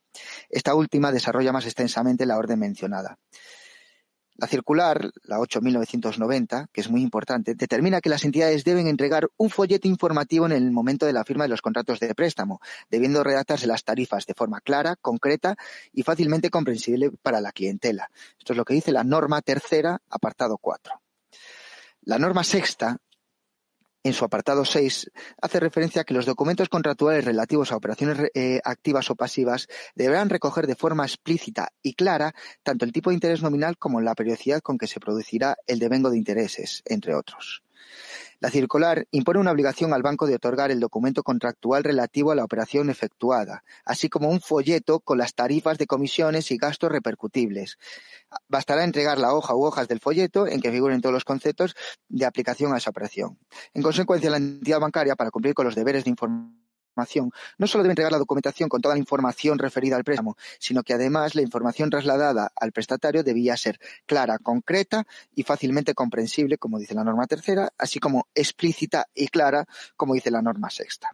Esta última desarrolla más extensamente la orden mencionada. La circular, la 8.990, que es muy importante, determina que las entidades deben entregar un folleto informativo en el momento de la firma de los contratos de préstamo, debiendo redactarse las tarifas de forma clara, concreta y fácilmente comprensible para la clientela. Esto es lo que dice la norma tercera, apartado 4. La norma sexta en su apartado 6, hace referencia a que los documentos contractuales relativos a operaciones eh, activas o pasivas deberán recoger de forma explícita y clara tanto el tipo de interés nominal como la periodicidad con que se producirá el devengo de intereses, entre otros. La circular impone una obligación al banco de otorgar el documento contractual relativo a la operación efectuada, así como un folleto con las tarifas de comisiones y gastos repercutibles. Bastará entregar la hoja u hojas del folleto en que figuren todos los conceptos de aplicación a esa operación. En consecuencia, la entidad bancaria, para cumplir con los deberes de información no solo debe entregar la documentación con toda la información referida al préstamo, sino que además la información trasladada al prestatario debía ser clara, concreta y fácilmente comprensible, como dice la norma tercera, así como explícita y clara, como dice la norma sexta.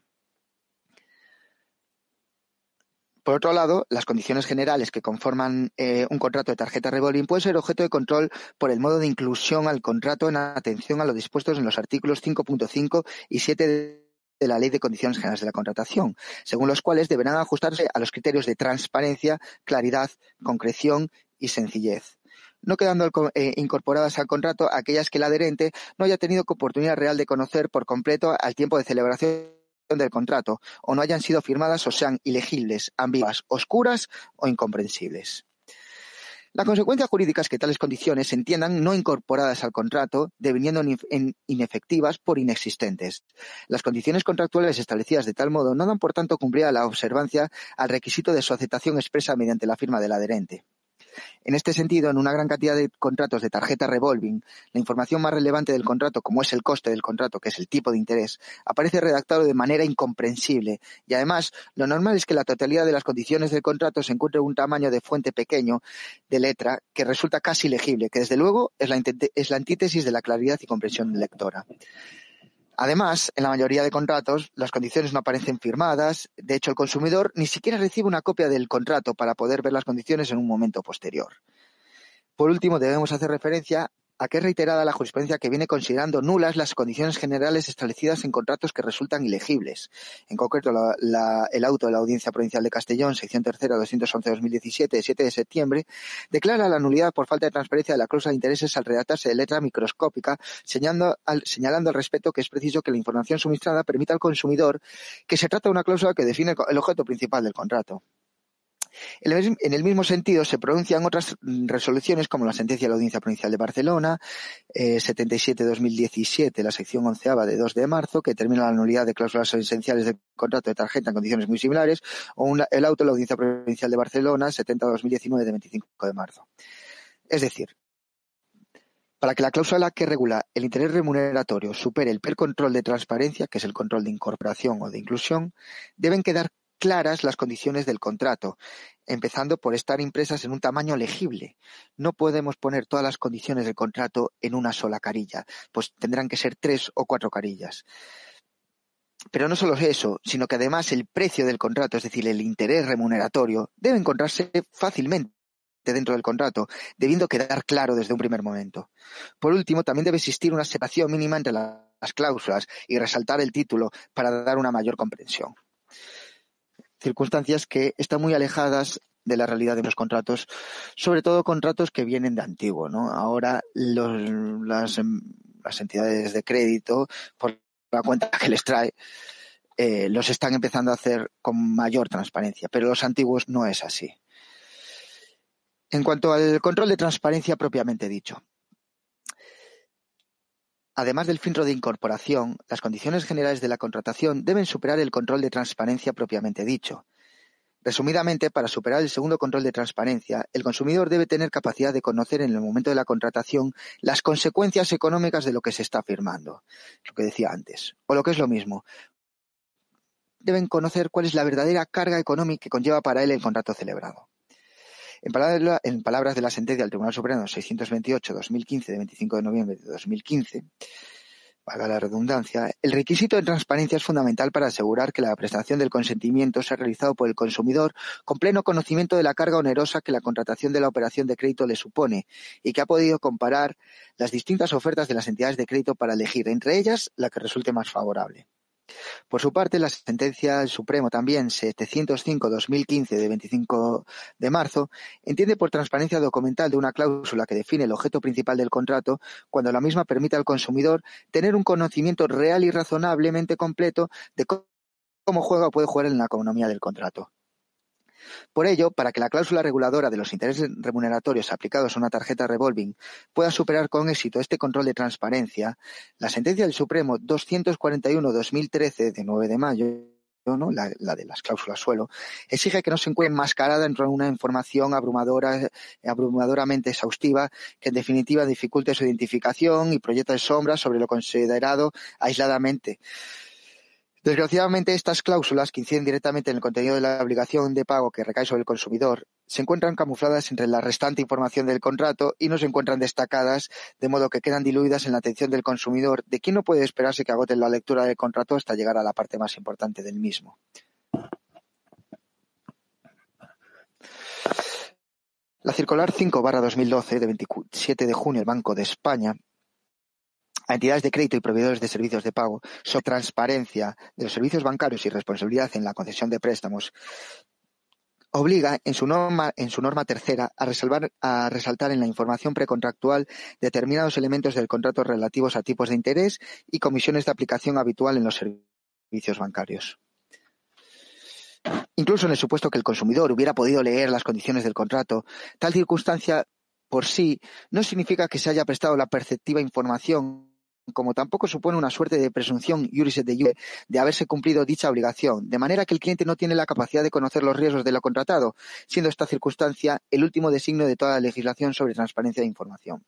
Por otro lado, las condiciones generales que conforman eh, un contrato de tarjeta revolving pueden ser objeto de control por el modo de inclusión al contrato en atención a lo dispuestos en los artículos 5.5 y 7 de la Ley de Condiciones Generales de la Contratación, según los cuales deberán ajustarse a los criterios de transparencia, claridad, concreción y sencillez no quedando eh, incorporadas al contrato aquellas que el adherente no haya tenido oportunidad real de conocer por completo al tiempo de celebración del contrato o no hayan sido firmadas o sean ilegibles, ambiguas, oscuras o incomprensibles. La consecuencia jurídica es que tales condiciones se entiendan no incorporadas al contrato, deviniendo inefectivas por inexistentes. Las condiciones contractuales establecidas de tal modo no dan por tanto cumplida la observancia al requisito de su aceptación expresa mediante la firma del adherente. En este sentido, en una gran cantidad de contratos de tarjeta revolving, la información más relevante del contrato, como es el coste del contrato, que es el tipo de interés, aparece redactado de manera incomprensible y además lo normal es que la totalidad de las condiciones del contrato se encuentre en un tamaño de fuente pequeño de letra que resulta casi legible, que desde luego es la, es la antítesis de la claridad y comprensión lectora. Además, en la mayoría de contratos, las condiciones no aparecen firmadas. De hecho, el consumidor ni siquiera recibe una copia del contrato para poder ver las condiciones en un momento posterior. Por último, debemos hacer referencia a que es reiterada la jurisprudencia que viene considerando nulas las condiciones generales establecidas en contratos que resultan ilegibles. En concreto, el auto de la Audiencia Provincial de Castellón, sección tercera 211-2017, de 7 de septiembre, declara la nulidad por falta de transparencia de la cláusula de intereses al redactarse de letra microscópica, señalando al, señalando al respecto que es preciso que la información suministrada permita al consumidor que se trata de una cláusula que define el objeto principal del contrato. En el mismo sentido, se pronuncian otras resoluciones como la sentencia de la Audiencia Provincial de Barcelona, eh, 77-2017, la sección onceava de 2 de marzo, que determina la nulidad de cláusulas esenciales de contrato de tarjeta en condiciones muy similares, o el auto de la Audiencia Provincial de Barcelona, 70-2019 de 25 de marzo. Es decir, para que la cláusula que regula el interés remuneratorio supere el per control de transparencia, que es el control de incorporación o de inclusión, deben quedar claras las condiciones del contrato, empezando por estar impresas en un tamaño legible. No podemos poner todas las condiciones del contrato en una sola carilla, pues tendrán que ser tres o cuatro carillas. Pero no solo eso, sino que además el precio del contrato, es decir, el interés remuneratorio, debe encontrarse fácilmente dentro del contrato, debiendo quedar claro desde un primer momento. Por último, también debe existir una separación mínima entre las cláusulas y resaltar el título para dar una mayor comprensión circunstancias que están muy alejadas de la realidad de los contratos, sobre todo contratos que vienen de antiguo, ¿no? Ahora las, em, las, entidades de crédito, por la cuenta que les trae, eh, los están empezando a hacer con mayor transparencia, pero los antiguos no es así. En cuanto al control de transparencia propiamente dicho, Además del filtro de incorporación, las condiciones generales de la contratación deben superar el control de transparencia propiamente dicho. Resumidamente, para superar el segundo control de transparencia, el consumidor debe tener capacidad de conocer en el momento de la contratación las consecuencias económicas de lo que se está firmando, lo que decía antes, o lo que es lo mismo. Deben conocer cuál es la verdadera carga económica que conlleva para él el contrato celebrado. En palabras, de la sentencia del Tribunal Supremo 628-2015 de 25 de noviembre de 2015, valga la redundancia, el requisito de transparencia es fundamental para asegurar que la prestación del consentimiento se ha realizado por el consumidor con pleno conocimiento de la carga onerosa que la contratación de la operación de crédito le supone y que ha podido comparar las distintas ofertas de las entidades de crédito para elegir entre ellas la que resulte más favorable. Por su parte, la sentencia del Supremo también 705-2015 de 25 de marzo entiende por transparencia documental de una cláusula que define el objeto principal del contrato cuando la misma permite al consumidor tener un conocimiento real y razonablemente completo de cómo juega o puede jugar en la economía del contrato. Por ello, para que la cláusula reguladora de los intereses remuneratorios aplicados a una tarjeta revolving pueda superar con éxito este control de transparencia, la sentencia del Supremo 241-2013 de 9 de mayo La, de las cláusulas suelo, exige que no se encuentre enmascarada dentro de una información abrumadora, abrumadoramente exhaustiva que en definitiva dificulte su identificación y proyecta sombras sobre lo considerado aisladamente. Desgraciadamente, estas cláusulas, que inciden directamente en el contenido de la obligación de pago que recae sobre el consumidor, se encuentran camufladas entre la restante información del contrato y no se encuentran destacadas, de modo que quedan diluidas en la atención del consumidor, de quien no puede esperarse que agote la lectura del contrato hasta llegar a la parte más importante del mismo. La circular 5-2012 de 27 de junio del Banco de España a entidades de crédito y proveedores de servicios de pago sobre transparencia de los servicios bancarios y responsabilidad en la concesión de préstamos obliga en su norma, tercera a, a resaltar en la información precontractual determinados elementos del contrato relativos a tipos de interés y comisiones de aplicación habitual en los servicios bancarios. Incluso en el supuesto que el consumidor hubiera podido leer las condiciones del contrato, tal circunstancia por sí no significa que se haya prestado la perceptiva información como tampoco supone una suerte de presunción juris de de haberse cumplido dicha obligación, de manera que el cliente no tiene la capacidad de conocer los riesgos de lo contratado, siendo esta circunstancia el último designio de toda la legislación sobre transparencia de información.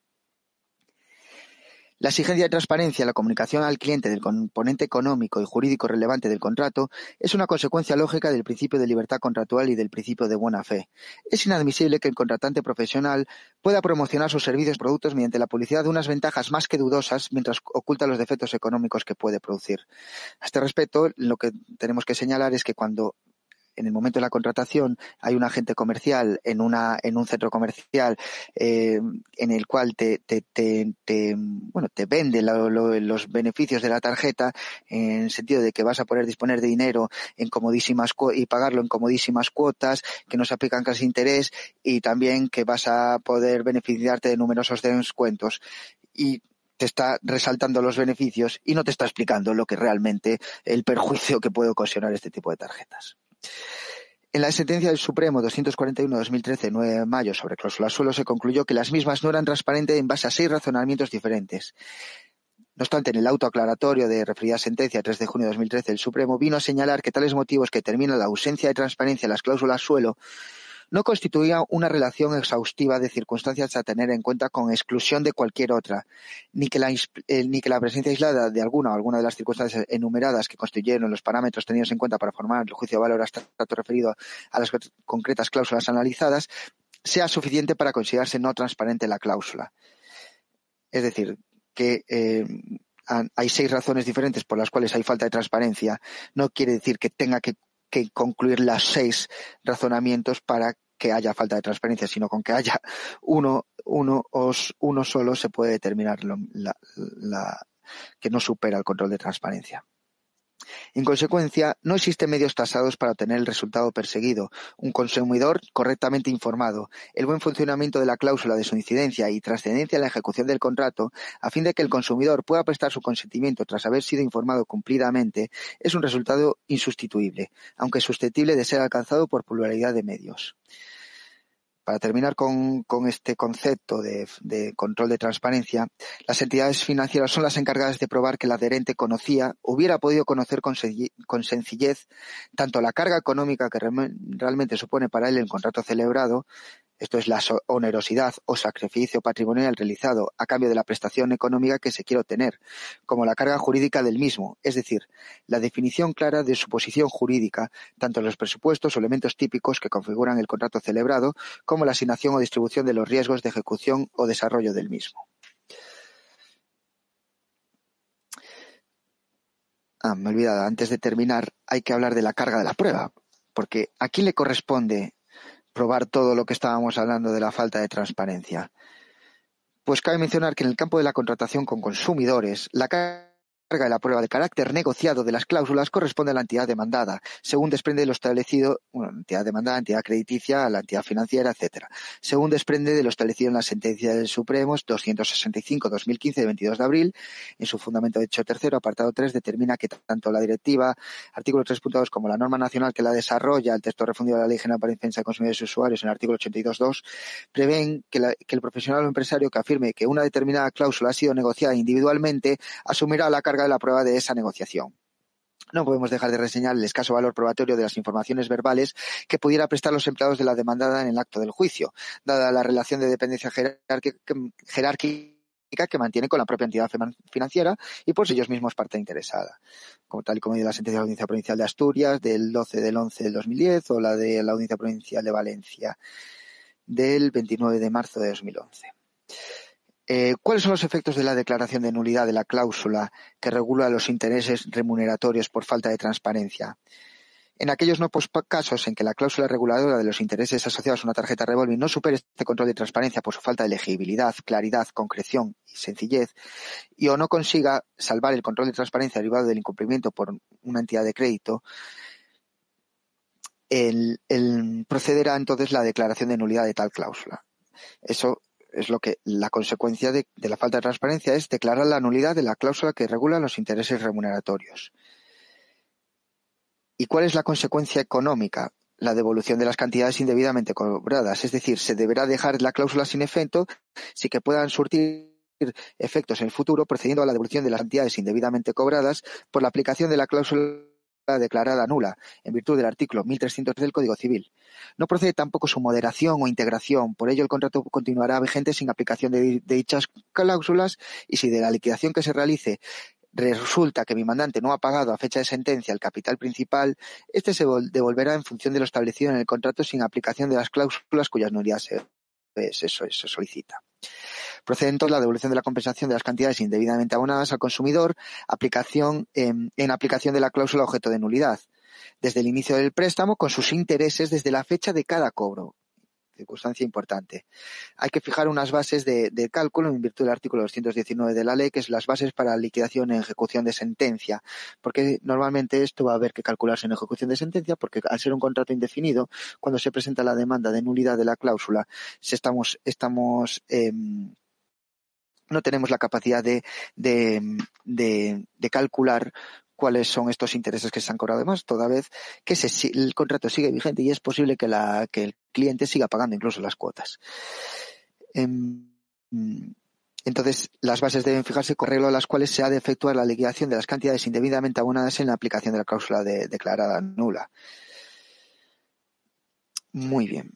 La exigencia de transparencia en la comunicación al cliente del componente económico y jurídico relevante del contrato es una consecuencia lógica del principio de libertad contractual y del principio de buena fe. Es inadmisible que el contratante profesional pueda promocionar sus servicios y productos mediante la publicidad de unas ventajas más que dudosas mientras oculta los defectos económicos que puede producir. A este respecto, lo que tenemos que señalar es que cuando en el momento de la contratación hay un agente comercial en un centro comercial eh, en el cual te, bueno te vende los beneficios de la tarjeta en el sentido de que vas a poder disponer de dinero en comodísimas y pagarlo en comodísimas cuotas que no se aplican casi interés y también que vas a poder beneficiarte de numerosos descuentos y te está resaltando los beneficios y no te está explicando lo que realmente el perjuicio que puede ocasionar este tipo de tarjetas. En la sentencia del Supremo 241-2013, 9 de mayo, sobre cláusulas suelo, se concluyó que las mismas no eran transparentes en base a seis razonamientos diferentes. No obstante, en el auto aclaratorio de referida sentencia 3 de junio de 2013, el Supremo vino a señalar que tales motivos que determinan la ausencia de transparencia en las cláusulas suelo no constituía una relación exhaustiva de circunstancias a tener en cuenta con exclusión de cualquier otra, ni que la, eh, ni que la presencia aislada de alguna o alguna de las circunstancias enumeradas que constituyeron los parámetros tenidos en cuenta para formar el juicio de valor hasta tanto referido a las concretas cláusulas analizadas sea suficiente para considerarse no transparente la cláusula. Es decir, que eh, hay seis razones diferentes por las cuales hay falta de transparencia, no quiere decir que tenga que que concluir las seis razonamientos para que haya falta de transparencia, sino con que haya uno, uno, uno solo se puede determinar la, que no supera el control de transparencia. En consecuencia, no existen medios tasados para obtener el resultado perseguido. Un consumidor correctamente informado, el buen funcionamiento de la cláusula de su incidencia y trascendencia en la ejecución del contrato, a fin de que el consumidor pueda prestar su consentimiento tras haber sido informado cumplidamente, es un resultado insustituible, aunque susceptible de ser alcanzado por pluralidad de medios para terminar con, este concepto de, control de transparencia, las entidades financieras son las encargadas de probar que el adherente conocía, hubiera podido conocer con, sencillez tanto la carga económica que realmente supone para él el contrato celebrado, esto es la onerosidad o sacrificio patrimonial realizado a cambio de la prestación económica que se quiere obtener, como la carga jurídica del mismo, es decir, la definición clara de su posición jurídica, tanto en los presupuestos o elementos típicos que configuran el contrato celebrado, como la asignación o distribución de los riesgos de ejecución o desarrollo del mismo. Ah, me he olvidado, antes de terminar hay que hablar de la carga de la prueba, porque ¿a quién le corresponde probar todo lo que estábamos hablando de la falta de transparencia? Pues cabe mencionar que en el campo de la contratación con consumidores, la carga de la prueba de carácter negociado de las cláusulas corresponde a la entidad demandada, según desprende de lo establecido, bueno, entidad demandada, entidad crediticia, la entidad financiera, etcétera, según desprende de lo establecido en la sentencia del Supremo 265-2015 de 22 de abril, en su fundamento de hecho tercero, apartado 3, determina que tanto la directiva, artículo 3.2, como la norma nacional que la desarrolla, el texto refundido de la Ley General para Defensa de Consumidores y Usuarios, en el artículo 82.2, prevén que, que el profesional o empresario que afirme que una determinada cláusula ha sido negociada individualmente asumirá la carga de la prueba de esa negociación. No podemos dejar de reseñar el escaso valor probatorio de las informaciones verbales que pudiera prestar los empleados de la demandada en el acto del juicio, dada la relación de dependencia jerárquica que mantiene con la propia entidad financiera y por ellos mismos parte interesada, tal y como dice la sentencia de la Audiencia Provincial de Asturias del 12 del 11 del 2010 o la de la Audiencia Provincial de Valencia del 29 de marzo de 2011. Eh, ¿Cuáles son los efectos de la declaración de nulidad de la cláusula que regula los intereses remuneratorios por falta de transparencia? En aquellos no casos en que la cláusula reguladora de los intereses asociados a una tarjeta revolving no supere este control de transparencia por su falta de legibilidad, claridad, concreción y sencillez, y o no consiga salvar el control de transparencia derivado del incumplimiento por una entidad de crédito, el, procederá entonces la declaración de nulidad de tal cláusula. Eso es lo que la consecuencia de, la falta de transparencia es declarar la nulidad de la cláusula que regula los intereses remuneratorios. ¿Y cuál es la consecuencia económica? La devolución de las cantidades indebidamente cobradas, es decir, se deberá dejar la cláusula sin efecto sin que puedan surtir efectos en el futuro procediendo a la devolución de las cantidades indebidamente cobradas por la aplicación de la cláusula declarada nula en virtud del artículo 1300 del Código Civil. No procede tampoco su moderación o integración, por ello el contrato continuará vigente sin aplicación de, dichas cláusulas y si de la liquidación que se realice resulta que mi mandante no ha pagado a fecha de sentencia el capital principal, este se devolverá en función de lo establecido en el contrato sin aplicación de las cláusulas cuyas nulidades se, se, se solicita. Procede entonces la devolución de la compensación de las cantidades indebidamente abonadas al consumidor aplicación, en aplicación de la cláusula objeto de nulidad, desde el inicio del préstamo con sus intereses desde la fecha de cada cobro. Circunstancia importante. Hay que fijar unas bases de, cálculo en virtud del artículo 219 de la ley, que es las bases para liquidación en ejecución de sentencia, porque normalmente esto va a haber que calcularse en ejecución de sentencia, porque al ser un contrato indefinido, cuando se presenta la demanda de nulidad de la cláusula, estamos, estamos em, no tenemos la capacidad de, de, de calcular cuáles son estos intereses que se han cobrado más, toda vez que el contrato sigue vigente y es posible que, la, que el cliente siga pagando incluso las cuotas. Em, entonces, las bases deben fijarse con arreglo a las cuales se ha de efectuar la liquidación de las cantidades indebidamente abonadas en la aplicación de la cláusula declarada nula. Muy bien.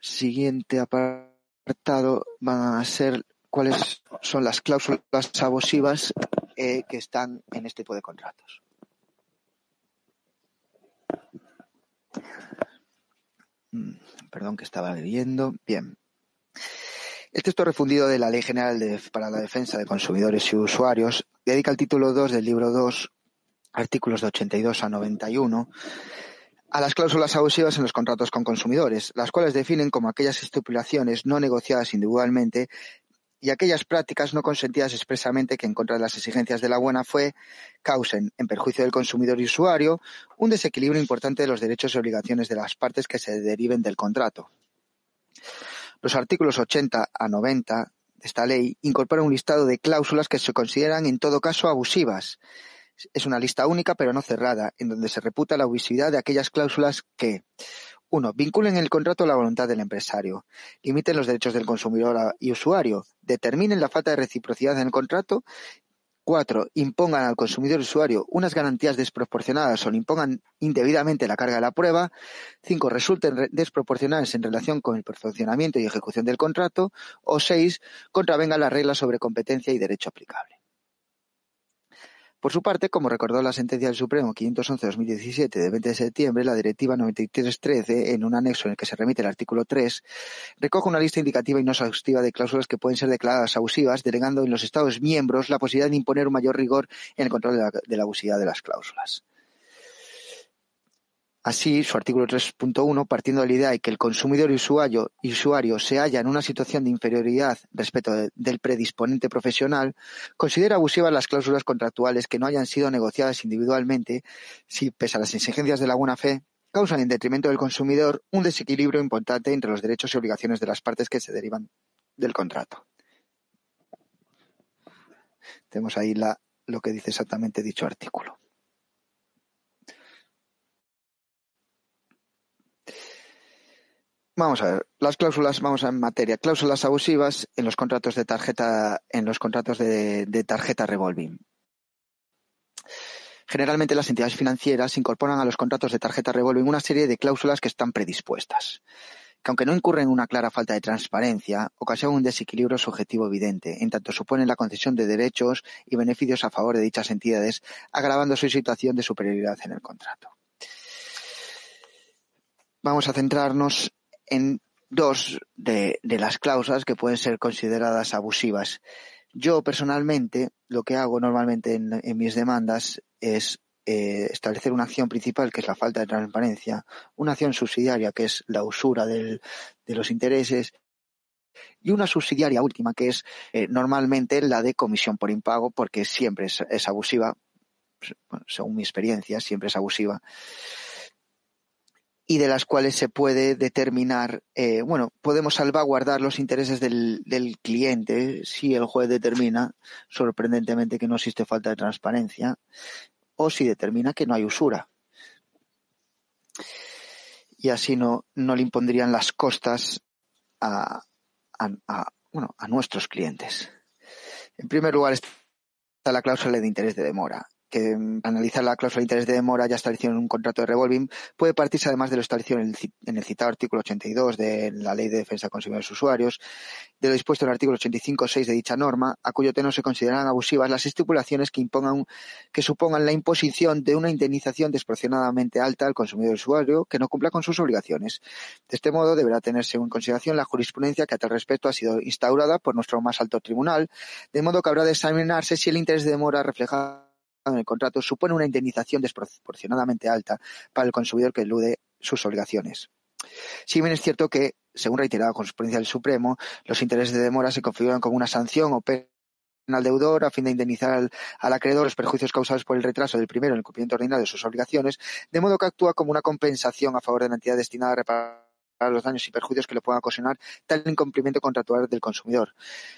Siguiente apartado van a ser cuáles son las cláusulas abusivas eh, que están en este tipo de contratos. Mm, perdón que estaba leyendo. Bien. El texto refundido de la Ley General para la Defensa de Consumidores y Usuarios dedica el título 2 del libro 2, artículos de 82 a 91, a las cláusulas abusivas en los contratos con consumidores, las cuales definen como aquellas estipulaciones no negociadas individualmente y aquellas prácticas no consentidas expresamente que en contra de las exigencias de la buena fe causen, en perjuicio del consumidor y usuario, un desequilibrio importante de los derechos y obligaciones de las partes que se deriven del contrato. Los artículos 80 a 90 de esta ley incorporan un listado de cláusulas que se consideran en todo caso abusivas. Es una lista única pero no cerrada, en donde se reputa la abusividad de aquellas cláusulas que uno, vinculen el contrato a la voluntad del empresario. Limiten los derechos del consumidor y usuario. Determinen la falta de reciprocidad en el contrato. Cuatro, impongan al consumidor y usuario unas garantías desproporcionadas o le impongan indebidamente la carga de la prueba. Cinco, resulten desproporcionadas en relación con el perfeccionamiento y ejecución del contrato. O seis, contravengan las reglas sobre competencia y derecho aplicable. Por su parte, como recordó la sentencia del Supremo 511-2017 de 20 de septiembre, la Directiva 9313, en un anexo en el que se remite el artículo 3, recoge una lista indicativa y no exhaustiva de cláusulas que pueden ser declaradas abusivas, delegando en los Estados miembros la posibilidad de imponer un mayor rigor en el control de la, de la abusividad de las cláusulas. Así, su artículo 3.1, partiendo de la idea de que el consumidor y usuario, se halla en una situación de inferioridad respecto del predisponente profesional, considera abusivas las cláusulas contractuales que no hayan sido negociadas individualmente si, pese a las exigencias de la buena fe, causan en detrimento del consumidor un desequilibrio importante entre los derechos y obligaciones de las partes que se derivan del contrato. Tenemos ahí lo que dice exactamente dicho artículo. Vamos a ver, las cláusulas, vamos a en materia, cláusulas abusivas en los contratos de tarjeta, en los contratos de, tarjeta revolving. Generalmente las entidades financieras incorporan a los contratos de tarjeta revolving una serie de cláusulas que están predispuestas, que aunque no incurren en una clara falta de transparencia, ocasionan un desequilibrio subjetivo evidente, en tanto suponen la concesión de derechos y beneficios a favor de dichas entidades, agravando su situación de superioridad en el contrato. Vamos a centrarnos en dos de, las cláusulas que pueden ser consideradas abusivas. Yo personalmente lo que hago normalmente en, mis demandas es eh, establecer una acción principal, que es la falta de transparencia, una acción subsidiaria, que es la usura de los intereses, y una subsidiaria última, que es eh, normalmente la de comisión por impago, porque siempre es, abusiva, según mi experiencia, siempre es abusiva, y de las cuales se puede determinar, eh, bueno, podemos salvaguardar los intereses del, del cliente si el juez determina, sorprendentemente, que no existe falta de transparencia, o si determina que no hay usura. Y así no, no le impondrían las costas a, bueno, a nuestros clientes. En primer lugar está la cláusula de interés de demora que mm, analizar la cláusula de interés de demora ya establecido en un contrato de revolving puede partirse además de lo establecido en el, citado artículo 82 de la Ley de Defensa de Consumidores Usuarios, de lo dispuesto en el artículo 85.6 de dicha norma, a cuyo tenor se consideran abusivas las estipulaciones que impongan que supongan la imposición de una indemnización desproporcionadamente alta al consumidor usuario que no cumpla con sus obligaciones. De este modo deberá tenerse en consideración la jurisprudencia que a tal respecto ha sido instaurada por nuestro más alto tribunal, de modo que habrá de examinarse si el interés de demora refleja en el contrato supone una indemnización desproporcionadamente alta para el consumidor que elude sus obligaciones. Si bien es cierto que, según reiterada jurisprudencia del Supremo, los intereses de demora se configuran como una sanción o pena al deudor a fin de indemnizar al, al, acreedor los perjuicios causados por el retraso del primero en el cumplimiento ordinario de sus obligaciones, de modo que actúa como una compensación a favor de la entidad destinada a reparar los daños y perjuicios que le puedan ocasionar tal incumplimiento contractual del consumidor.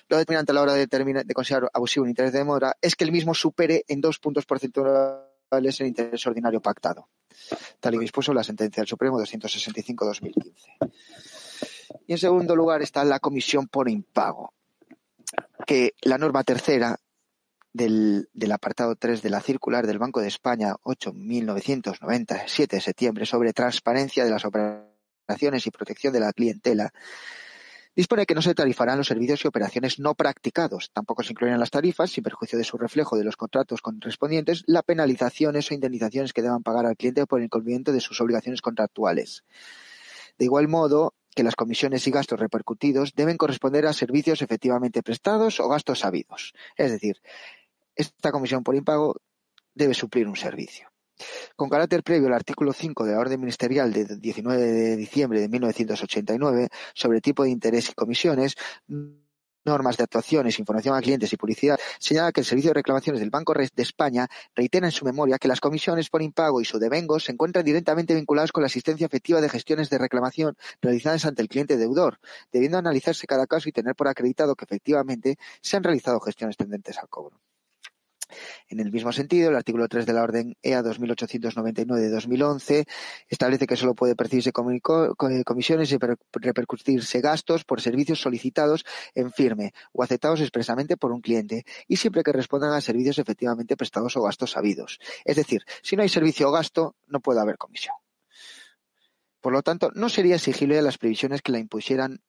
Lo determinante a la hora de, de considerar abusivo un interés de demora es que el mismo supere en dos puntos porcentuales el interés ordinario pactado, tal y dispuso la sentencia del Supremo 265-2015. Y en segundo lugar está la comisión por impago, que la norma tercera del, del, apartado 3 de la circular del Banco de España 8.997 de septiembre sobre transparencia de las operaciones y protección de la clientela, dispone que no se tarifarán los servicios y operaciones no practicados. Tampoco se incluirán las tarifas, sin perjuicio de su reflejo de los contratos correspondientes, las penalizaciones o indemnizaciones que deban pagar al cliente por el incumplimiento de sus obligaciones contractuales. De igual modo, que las comisiones y gastos repercutidos deben corresponder a servicios efectivamente prestados o gastos sabidos. Es decir, esta comisión por impago debe suplir un servicio. Con carácter previo al artículo 5 de la Orden Ministerial de 19 de diciembre de 1989 sobre tipo de interés y comisiones, normas de actuaciones, información a clientes y publicidad, señala que el Servicio de Reclamaciones del Banco de España reitera en su memoria que las comisiones por impago y su devengo se encuentran directamente vinculadas con la asistencia efectiva de gestiones de reclamación realizadas ante el cliente deudor, debiendo analizarse cada caso y tener por acreditado que efectivamente se han realizado gestiones tendentes al cobro. En el mismo sentido, el artículo 3 de la Orden EA 2899 de 2011 establece que solo puede percibirse comisiones y repercutirse gastos por servicios solicitados en firme o aceptados expresamente por un cliente y siempre que respondan a servicios efectivamente prestados o gastos sabidos. Es decir, si no hay servicio o gasto, no puede haber comisión. Por lo tanto, no sería exigible las previsiones que la impusieran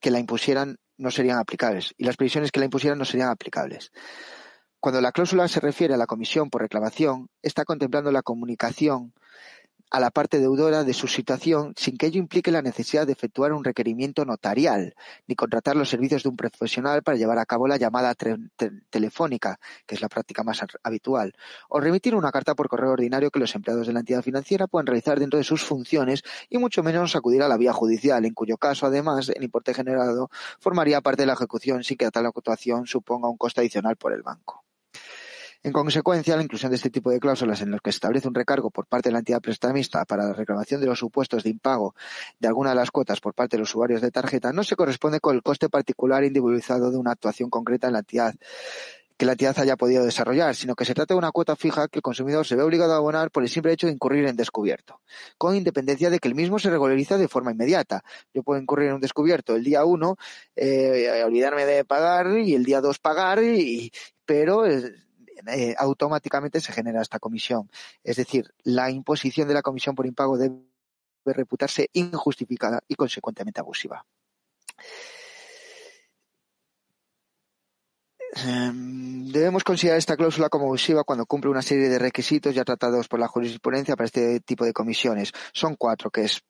que la impusieran no serían aplicables y las previsiones que la impusieran no serían aplicables. Cuando la cláusula se refiere a la comisión por reclamación, está contemplando la comunicación a la parte deudora de su situación sin que ello implique la necesidad de efectuar un requerimiento notarial, ni contratar los servicios de un profesional para llevar a cabo la llamada telefónica, que es la práctica más habitual, o remitir una carta por correo ordinario que los empleados de la entidad financiera puedan realizar dentro de sus funciones y mucho menos acudir a la vía judicial, en cuyo caso, además, el importe generado formaría parte de la ejecución sin que tal actuación suponga un coste adicional por el banco. En consecuencia, la inclusión de este tipo de cláusulas en las que se establece un recargo por parte de la entidad prestamista para la reclamación de los supuestos de impago de alguna de las cuotas por parte de los usuarios de tarjeta no se corresponde con el coste particular individualizado de una actuación concreta en la entidad que la entidad haya podido desarrollar, sino que se trata de una cuota fija que el consumidor se ve obligado a abonar por el simple hecho de incurrir en descubierto, con independencia de que el mismo se regulariza de forma inmediata. Yo puedo incurrir en un descubierto el día uno, eh, olvidarme de pagar y el día dos pagar, y, pero eh, automáticamente se genera esta comisión. Es decir, la imposición de la comisión por impago debe reputarse injustificada y consecuentemente abusiva. Em, debemos considerar esta cláusula como abusiva cuando cumple una serie de requisitos ya tratados por la jurisprudencia para este tipo de comisiones. Son cuatro, que es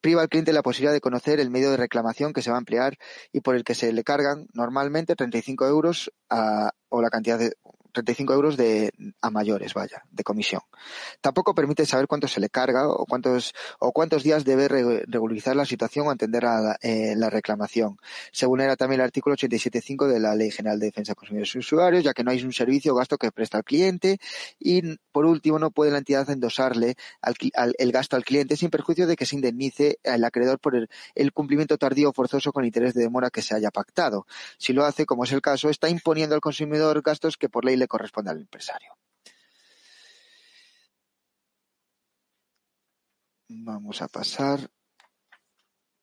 priva al cliente la posibilidad de conocer el medio de reclamación que se va a emplear y por el que se le cargan normalmente 35 euros o la cantidad de 35 euros de, a mayores, vaya, de comisión. Tampoco permite saber cuánto se le carga o cuántos, o cuántos días debe regularizar la situación o atender a la, eh, la reclamación. Se vulnera también el artículo 87.5 de la Ley General de Defensa de Consumidores y Usuarios, ya que no hay un servicio o gasto que presta al cliente. Y, por último, no puede la entidad endosarle el gasto al cliente sin perjuicio de que se indemnice al acreedor por el, el cumplimiento tardío o forzoso con interés de demora que se haya pactado. Si lo hace, como es el caso, está imponiendo al consumidor gastos que por ley le corresponde al empresario. Vamos a pasar.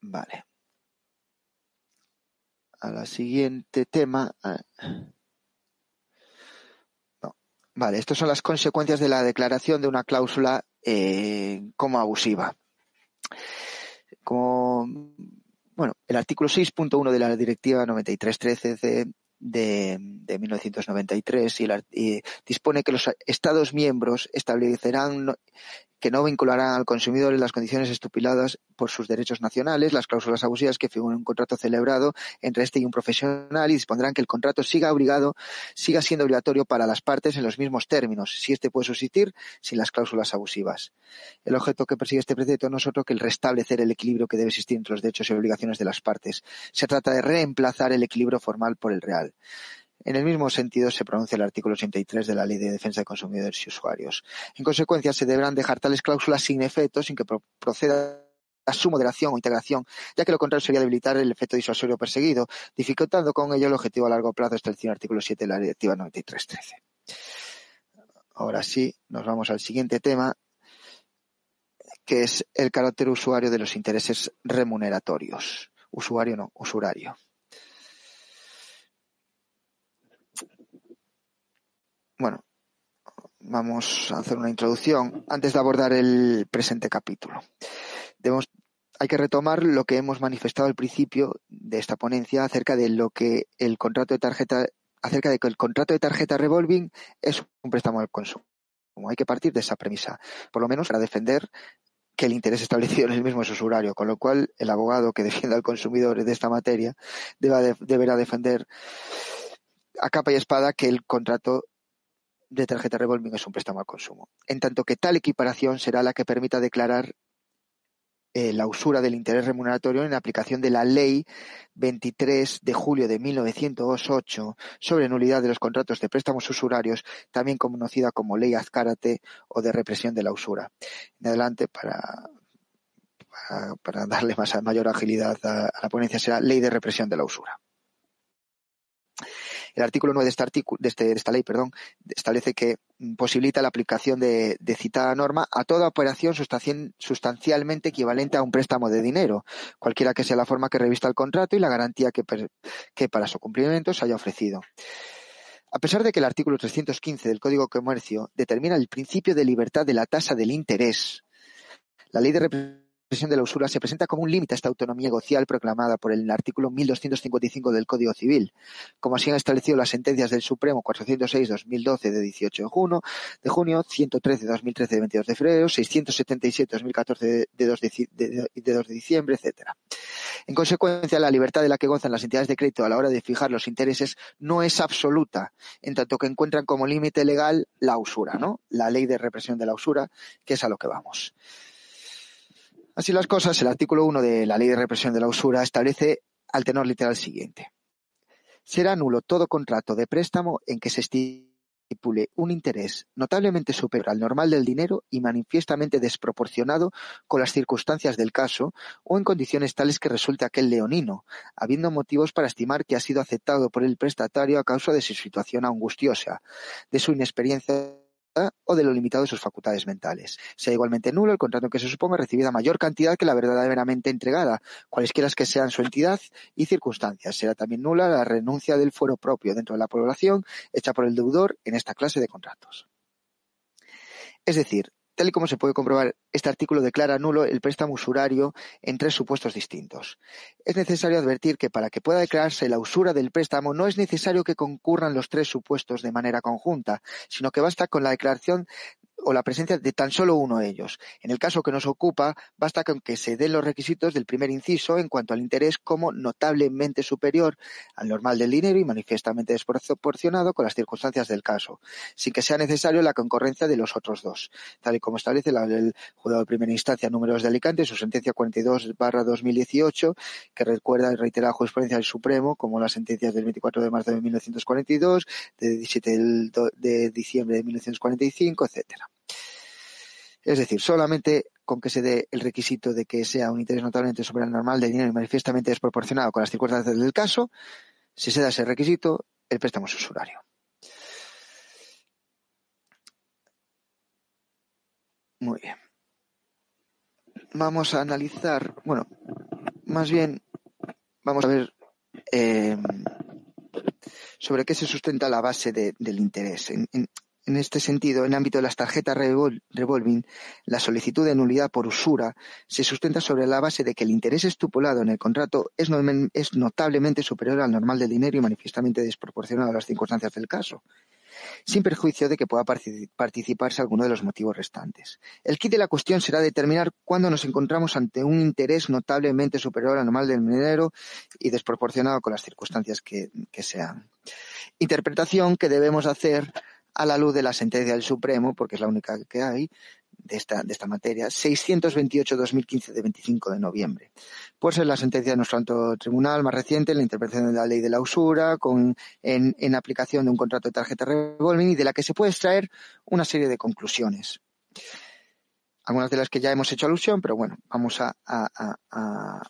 Vale. A la siguiente tema. Vale, estas son las consecuencias de la declaración de una cláusula eh, como abusiva. Como, bueno, el artículo 6.1 de la Directiva 9313 de de, de 1993 y, la, y, dispone que los Estados miembros establecerán que no vincularán al consumidor en las condiciones estipuladas por sus derechos nacionales, las cláusulas abusivas que figuran en un contrato celebrado entre este y un profesional y dispondrán que el contrato siga obligado, siga siendo obligatorio para las partes en los mismos términos, si este puede subsistir sin las cláusulas abusivas. El objeto que persigue este precepto no es otro que el restablecer el equilibrio que debe existir entre los derechos y obligaciones de las partes. Se trata de reemplazar el equilibrio formal por el real. En el mismo sentido se pronuncia el artículo 83 de la Ley de Defensa de Consumidores y Usuarios. En consecuencia, se deberán dejar tales cláusulas sin efecto, sin que proceda a su moderación o integración, ya que lo contrario sería debilitar el efecto disuasorio perseguido, dificultando con ello el objetivo a largo plazo establecido en el artículo 7 de la Directiva 9313. Ahora sí, nos vamos al siguiente tema, que es el carácter usuario de los intereses remuneratorios. Usuario no, usurario. Bueno, vamos a hacer una introducción antes de abordar el presente capítulo. Debemos, hay que retomar lo que hemos manifestado al principio de esta ponencia acerca de lo que el contrato de tarjeta, acerca de que el contrato de tarjeta revolving es un préstamo al consumo. Hay que partir de esa premisa, por lo menos para defender que el interés establecido en el mismo es usurario, con lo cual el abogado que defienda al consumidor de esta materia deberá defender a capa y espada que el contrato de tarjeta revolving es un préstamo al consumo, en tanto que tal equiparación será la que permita declarar eh, la usura del interés remuneratorio en aplicación de la Ley 23 de julio de 1908 sobre nulidad de los contratos de préstamos usurarios, también conocida como Ley Azcárate o de represión de la usura. En adelante, para, para, darle más, mayor agilidad a la ponencia, será Ley de represión de la usura. El artículo 9 de, este artículo, este, de esta ley establece que posibilita la aplicación de, de citada norma a toda operación sustancialmente equivalente a un préstamo de dinero, cualquiera que sea la forma que revista el contrato y la garantía que, que para su cumplimiento se haya ofrecido. A pesar de que el artículo 315 del Código de Comercio determina el principio de libertad de la tasa del interés, la ley de de la usura se presenta como un límite a esta autonomía negocial proclamada por el artículo 1255 del Código Civil, como así han establecido las sentencias del Supremo 406-2012 de 18 de junio, de junio 113-2013 de 22 de febrero, 677-2014 de 2 de, de, de 2 de diciembre, etcétera. En consecuencia, la libertad de la que gozan las entidades de crédito a la hora de fijar los intereses no es absoluta, en tanto que encuentran como límite legal la usura, ¿no? La ley de represión de la usura, que es a lo que vamos. Así las cosas, el artículo 1 de la Ley de Represión de la Usura establece al tenor literal siguiente. Será nulo todo contrato de préstamo en que se estipule un interés notablemente superior al normal del dinero y manifiestamente desproporcionado con las circunstancias del caso o en condiciones tales que resulte aquel leonino, habiendo motivos para estimar que ha sido aceptado por el prestatario a causa de su situación angustiosa, de su inexperiencia o de lo limitado de sus facultades mentales. Sea igualmente nulo el contrato que se suponga recibida mayor cantidad que la verdaderamente entregada, cualesquiera que sean su entidad y circunstancias. Será también nula la renuncia del fuero propio dentro de la población hecha por el deudor en esta clase de contratos. Es decir, Tal y como se puede comprobar, este artículo declara nulo el préstamo usurario en tres supuestos distintos. Es necesario advertir que para que pueda declararse la usura del préstamo no es necesario que concurran los tres supuestos de manera conjunta, sino que basta con la declaración o la presencia de tan solo uno de ellos. En el caso que nos ocupa, basta con que se den los requisitos del primer inciso en cuanto al interés como notablemente superior al normal del dinero y manifiestamente desproporcionado con las circunstancias del caso, sin que sea necesario la concurrencia de los otros dos, tal y como establece el juzgado de primera instancia números de Alicante, su sentencia 42 barra 2018, que recuerda y reitera la jurisprudencia del Supremo, como las sentencias del 24 de marzo de 1942, de 17 de diciembre de 1945, etcétera. Es decir, solamente con que se dé el requisito de que sea un interés notablemente sobre el normal del dinero y manifiestamente desproporcionado con las circunstancias del caso, si se da ese requisito, el préstamo es usurario. Muy bien. Vamos a analizar, bueno, más bien vamos a ver eh, sobre qué se sustenta la base del interés. Este sentido, en el ámbito de las tarjetas revolving, la solicitud de nulidad por usura se sustenta sobre la base de que el interés estipulado en el contrato es, notablemente superior al normal del dinero y manifiestamente desproporcionado a las circunstancias del caso sin perjuicio de que pueda participarse alguno de los motivos restantes. El kit de la cuestión será determinar cuándo nos encontramos ante un interés notablemente superior al normal del dinero y desproporcionado con las circunstancias que sean. Interpretación que debemos hacer a la luz de la sentencia del Supremo, porque es la única que hay, de esta, de esta materia, 628-2015 de 25 de noviembre. Por ser la sentencia de nuestro alto tribunal más reciente, la interpretación de la ley de la usura, con, en, en aplicación de un contrato de tarjeta revolving y de la que se puede extraer una serie de conclusiones. Algunas de las que ya hemos hecho alusión, pero bueno, vamos a, a, a,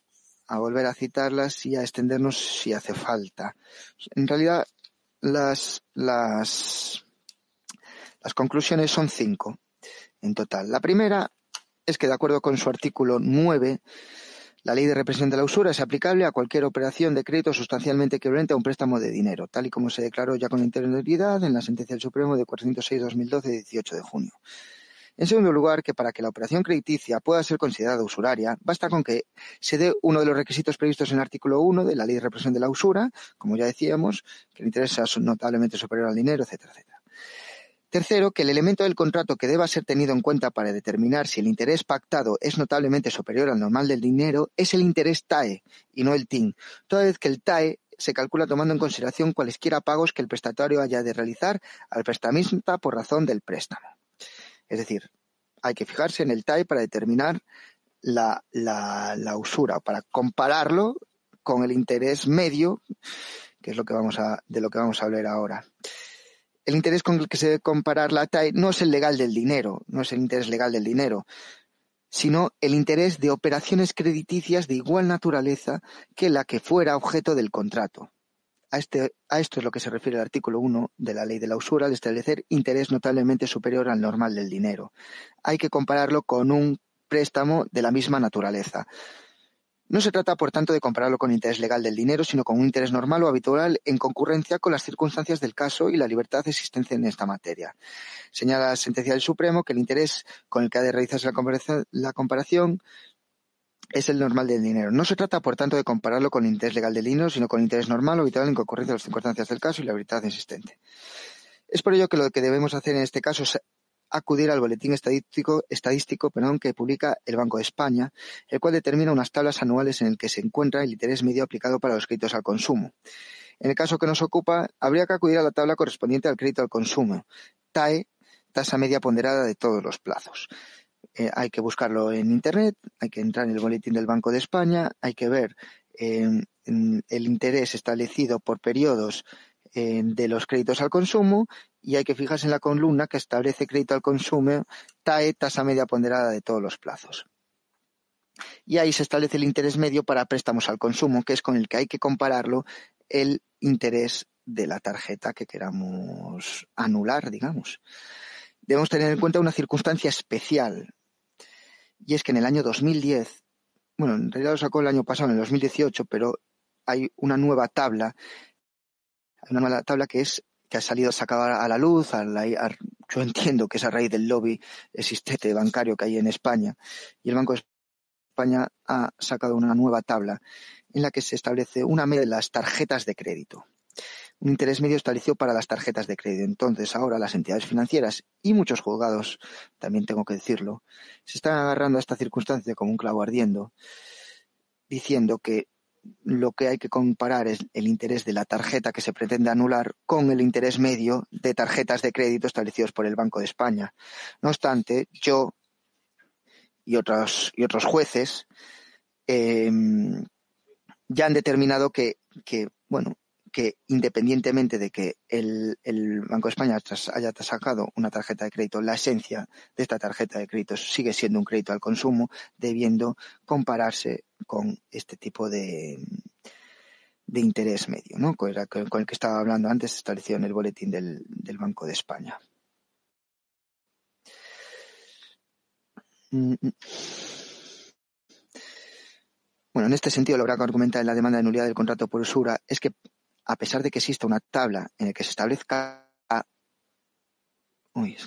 a volver a citarlas y a extendernos si hace falta. En realidad, las, las, las conclusiones son cinco en total. La primera es que, de acuerdo con su artículo 9, la ley de represión de la usura es aplicable a cualquier operación de crédito sustancialmente equivalente a un préstamo de dinero, tal y como se declaró ya con anterioridad en la sentencia del Supremo de 406-2012 de 18 de junio. En segundo lugar, que para que la operación crediticia pueda ser considerada usuraria, basta con que se dé uno de los requisitos previstos en el artículo 1 de la Ley de Represión de la Usura, como ya decíamos, que el interés sea notablemente superior al dinero, etcétera, etcétera. Tercero, que el elemento del contrato que deba ser tenido en cuenta para determinar si el interés pactado es notablemente superior al normal del dinero es el interés TAE y no el TIN, toda vez que el TAE se calcula tomando en consideración cualesquiera pagos que el prestatario haya de realizar al prestamista por razón del préstamo. Es decir, hay que fijarse en el TAE para determinar la, usura, para compararlo con el interés medio, que es lo que vamos a, de lo que vamos a hablar ahora el interés con el que se debe comparar la TAE no es el legal del dinero, no es el interés legal del dinero, sino el interés de operaciones crediticias de igual naturaleza que la que fuera objeto del contrato. A, este, esto es lo que se refiere el artículo 1 de la ley de la usura al establecer interés notablemente superior al normal del dinero. Hay que compararlo con un préstamo de la misma naturaleza. No se trata, por tanto, de compararlo con interés legal del dinero, sino con un interés normal o habitual en concurrencia con las circunstancias del caso y la libertad de existencia en esta materia. Señala la sentencia del Supremo que el interés con el que ha de realizarse la comparación, es el normal del dinero. No se trata, por tanto, de compararlo con el interés legal del dinero, sino con interés normal o habitual en concurrencia con las circunstancias del caso y la libertad existente. Es por ello que lo que debemos hacer en este caso es acudir al boletín estadístico, estadístico perdón, que publica el Banco de España, el cual determina unas tablas anuales en el que se encuentra el interés medio aplicado para los créditos al consumo. En el caso que nos ocupa, habría que acudir a la tabla correspondiente al crédito al consumo, TAE, tasa media ponderada de todos los plazos. Eh, hay que buscarlo en Internet, hay que entrar en el boletín del Banco de España, hay que ver eh, el interés establecido por periodos eh, de los créditos al consumo y hay que fijarse en la columna que establece crédito al consumo, TAE, tasa media ponderada de todos los plazos. Y ahí se establece el interés medio para préstamos al consumo, que es con el que hay que compararlo el interés de la tarjeta que queramos anular, digamos. Debemos tener en cuenta una circunstancia especial, y es que en el año 2010, bueno, en realidad lo sacó el año pasado, en el 2018, pero hay una nueva tabla, una nueva tabla que es que ha salido sacado a la luz, yo entiendo que es a raíz del lobby existente bancario que hay en España, y el Banco de España ha sacado una nueva tabla en la que se establece una media de las tarjetas de crédito. un interés medio establecido para las tarjetas de crédito. Entonces, ahora las entidades financieras y muchos juzgados, también tengo que decirlo, se están agarrando a esta circunstancia como un clavo ardiendo, diciendo que lo que hay que comparar es el interés de la tarjeta que se pretende anular con el interés medio de tarjetas de crédito establecidos por el Banco de España. No obstante, yo y otros, y otros jueces em, ya han determinado que, que, bueno, que independientemente de que el, Banco de España haya sacado una tarjeta de crédito, la esencia de esta tarjeta de crédito sigue siendo un crédito al consumo, debiendo compararse con este tipo de, de interés medio, ¿no? Con, el que estaba hablando antes, establecido en el boletín del, del Banco de España. Mm, mm. Bueno, en este sentido, lo que argumentar en la demanda de nulidad del contrato por usura es que a pesar de que exista una tabla en la que se establezca. Uy,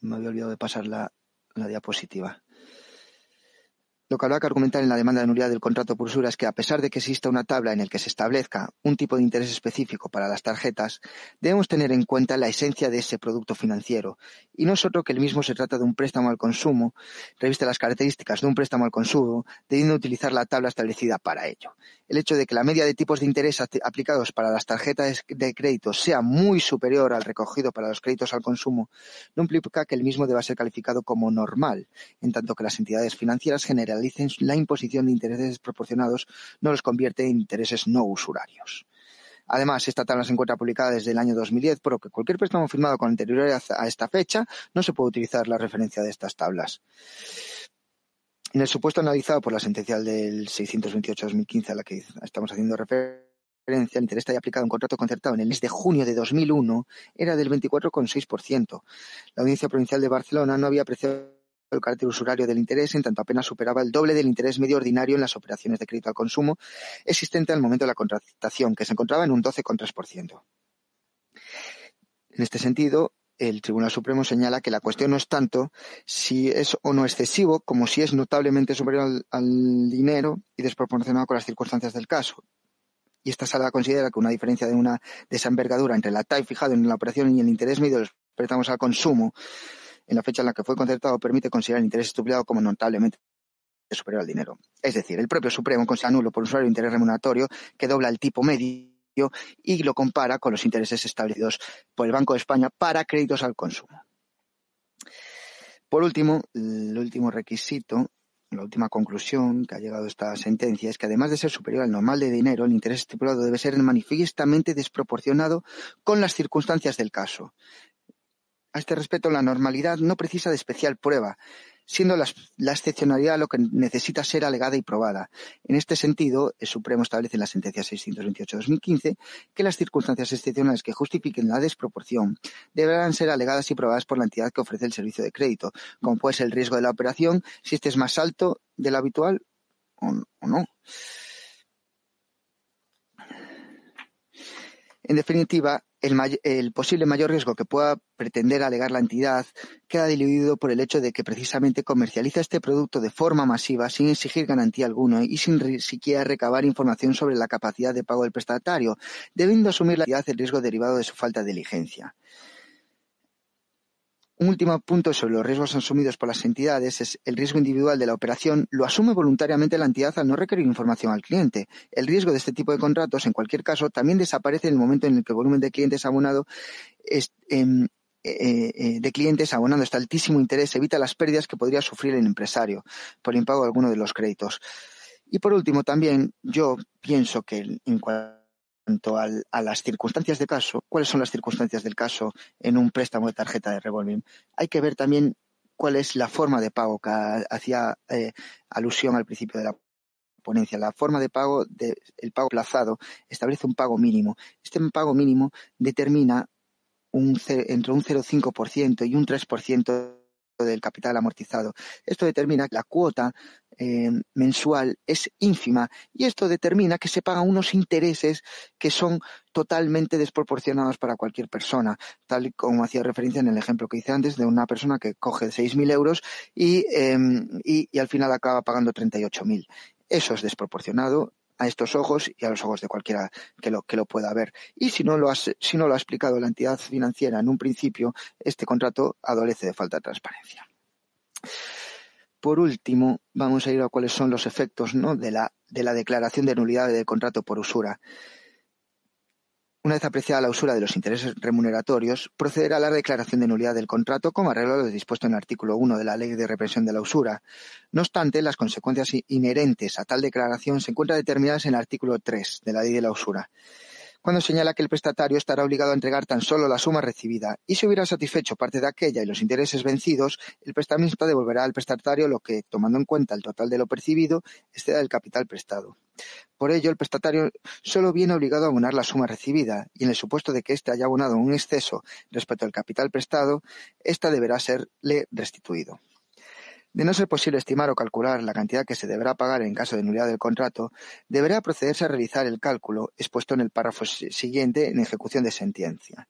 me había olvidado de pasar la, la diapositiva. Lo que habrá que argumentar en la demanda de nulidad del contrato por usura es que, a pesar de que exista una tabla en la que se establezca un tipo de interés específico para las tarjetas, debemos tener en cuenta la esencia de ese producto financiero, y no solo que el mismo se trata de un préstamo al consumo, reviste las características de un préstamo al consumo, debiendo utilizar la tabla establecida para ello. El hecho de que la media de tipos de interés aplicados para las tarjetas de crédito sea muy superior al recogido para los créditos al consumo no implica que el mismo deba ser calificado como normal, en tanto que las entidades financieras generan la imposición de intereses desproporcionados no los convierte en intereses no usurarios. Además, esta tabla se encuentra publicada desde el año 2010, por lo que cualquier préstamo firmado con anterioridad a esta fecha no se puede utilizar la referencia de estas tablas. En el supuesto analizado por la sentencia del 628-2015 a la que estamos haciendo referencia, el interés haya aplicado un contrato concertado en el mes de junio de 2001 era del 24,6%. La Audiencia Provincial de Barcelona no había apreciado el carácter usurario del interés, en tanto apenas superaba el doble del interés medio ordinario en las operaciones de crédito al consumo existente al momento de la contratación, que se encontraba en un 12,3%. En este sentido, el Tribunal Supremo señala que la cuestión no es tanto si es o no excesivo, como si es notablemente superior al, dinero y desproporcionado con las circunstancias del caso. Y esta sala considera que una diferencia de una de esa envergadura entre la TAI fijado en la operación y el interés medio de los préstamos al consumo en la fecha en la que fue concertado permite considerar el interés estipulado como notablemente superior al dinero. Es decir, el propio Supremo considera nulo por usuario interés remuneratorio que dobla el tipo medio y lo compara con los intereses establecidos por el Banco de España para créditos al consumo. Por último, el último requisito, la última conclusión que ha llegado esta sentencia es que además de ser superior al normal de dinero, el interés estipulado debe ser manifiestamente desproporcionado con las circunstancias del caso. A este respecto, la normalidad no precisa de especial prueba, siendo la, excepcionalidad lo que necesita ser alegada y probada. En este sentido, el Supremo establece en la sentencia 628-2015 que las circunstancias excepcionales que justifiquen la desproporción deberán ser alegadas y probadas por la entidad que ofrece el servicio de crédito, como puede ser el riesgo de la operación, si este es más alto del habitual o no. En definitiva, el, posible mayor riesgo que pueda pretender alegar la entidad queda diluido por el hecho de que precisamente comercializa este producto de forma masiva sin exigir garantía alguna y sin siquiera recabar información sobre la capacidad de pago del prestatario, debiendo asumir la entidad el riesgo derivado de su falta de diligencia. Un último punto sobre los riesgos asumidos por las entidades es el riesgo individual de la operación lo asume voluntariamente la entidad al no requerir información al cliente. El riesgo de este tipo de contratos, en cualquier caso, también desaparece en el momento en el que el volumen de clientes abonado em, eh, eh, de clientes abonando este altísimo interés evita las pérdidas que podría sufrir el empresario por impago de alguno de los créditos. Y por último, también yo pienso que en cualquier cuanto a las circunstancias de caso, cuáles son las circunstancias del caso en un préstamo de tarjeta de revolving. Hay que ver también cuál es la forma de pago que hacía eh, alusión al principio de la ponencia. La forma de pago, de, el pago plazado, establece un pago mínimo. Este pago mínimo determina un, entre un 0,5% y un 3% del capital amortizado. Esto determina que la cuota eh, mensual es ínfima y esto determina que se pagan unos intereses que son totalmente desproporcionados para cualquier persona, tal como hacía referencia en el ejemplo que hice antes de una persona que coge 6.000 euros em, y, y, al final acaba pagando 38.000. Eso es desproporcionado a estos ojos y a los ojos de cualquiera que lo, pueda ver. Y si no, lo si no lo ha explicado la entidad financiera en un principio, este contrato adolece de falta de transparencia. Por último, vamos a ir a cuáles son los efectos ¿no? de, la, de la declaración de nulidad del contrato por usura. Una vez apreciada la usura de los intereses remuneratorios, procederá a la declaración de nulidad del contrato como arreglo lo dispuesto en el artículo 1 de la Ley de Represión de la Usura. No obstante, las consecuencias inherentes a tal declaración se encuentran determinadas en el artículo 3 de la Ley de la Usura cuando señala que el prestatario estará obligado a entregar tan solo la suma recibida y si hubiera satisfecho parte de aquella y los intereses vencidos, el prestamista devolverá al prestatario lo que, tomando en cuenta el total de lo percibido, exceda el capital prestado. Por ello, el prestatario solo viene obligado a abonar la suma recibida y en el supuesto de que éste haya abonado un exceso respecto al capital prestado, ésta deberá serle restituido. De no ser posible estimar o calcular la cantidad que se deberá pagar en caso de nulidad del contrato, deberá procederse a realizar el cálculo expuesto en el párrafo siguiente en ejecución de sentencia.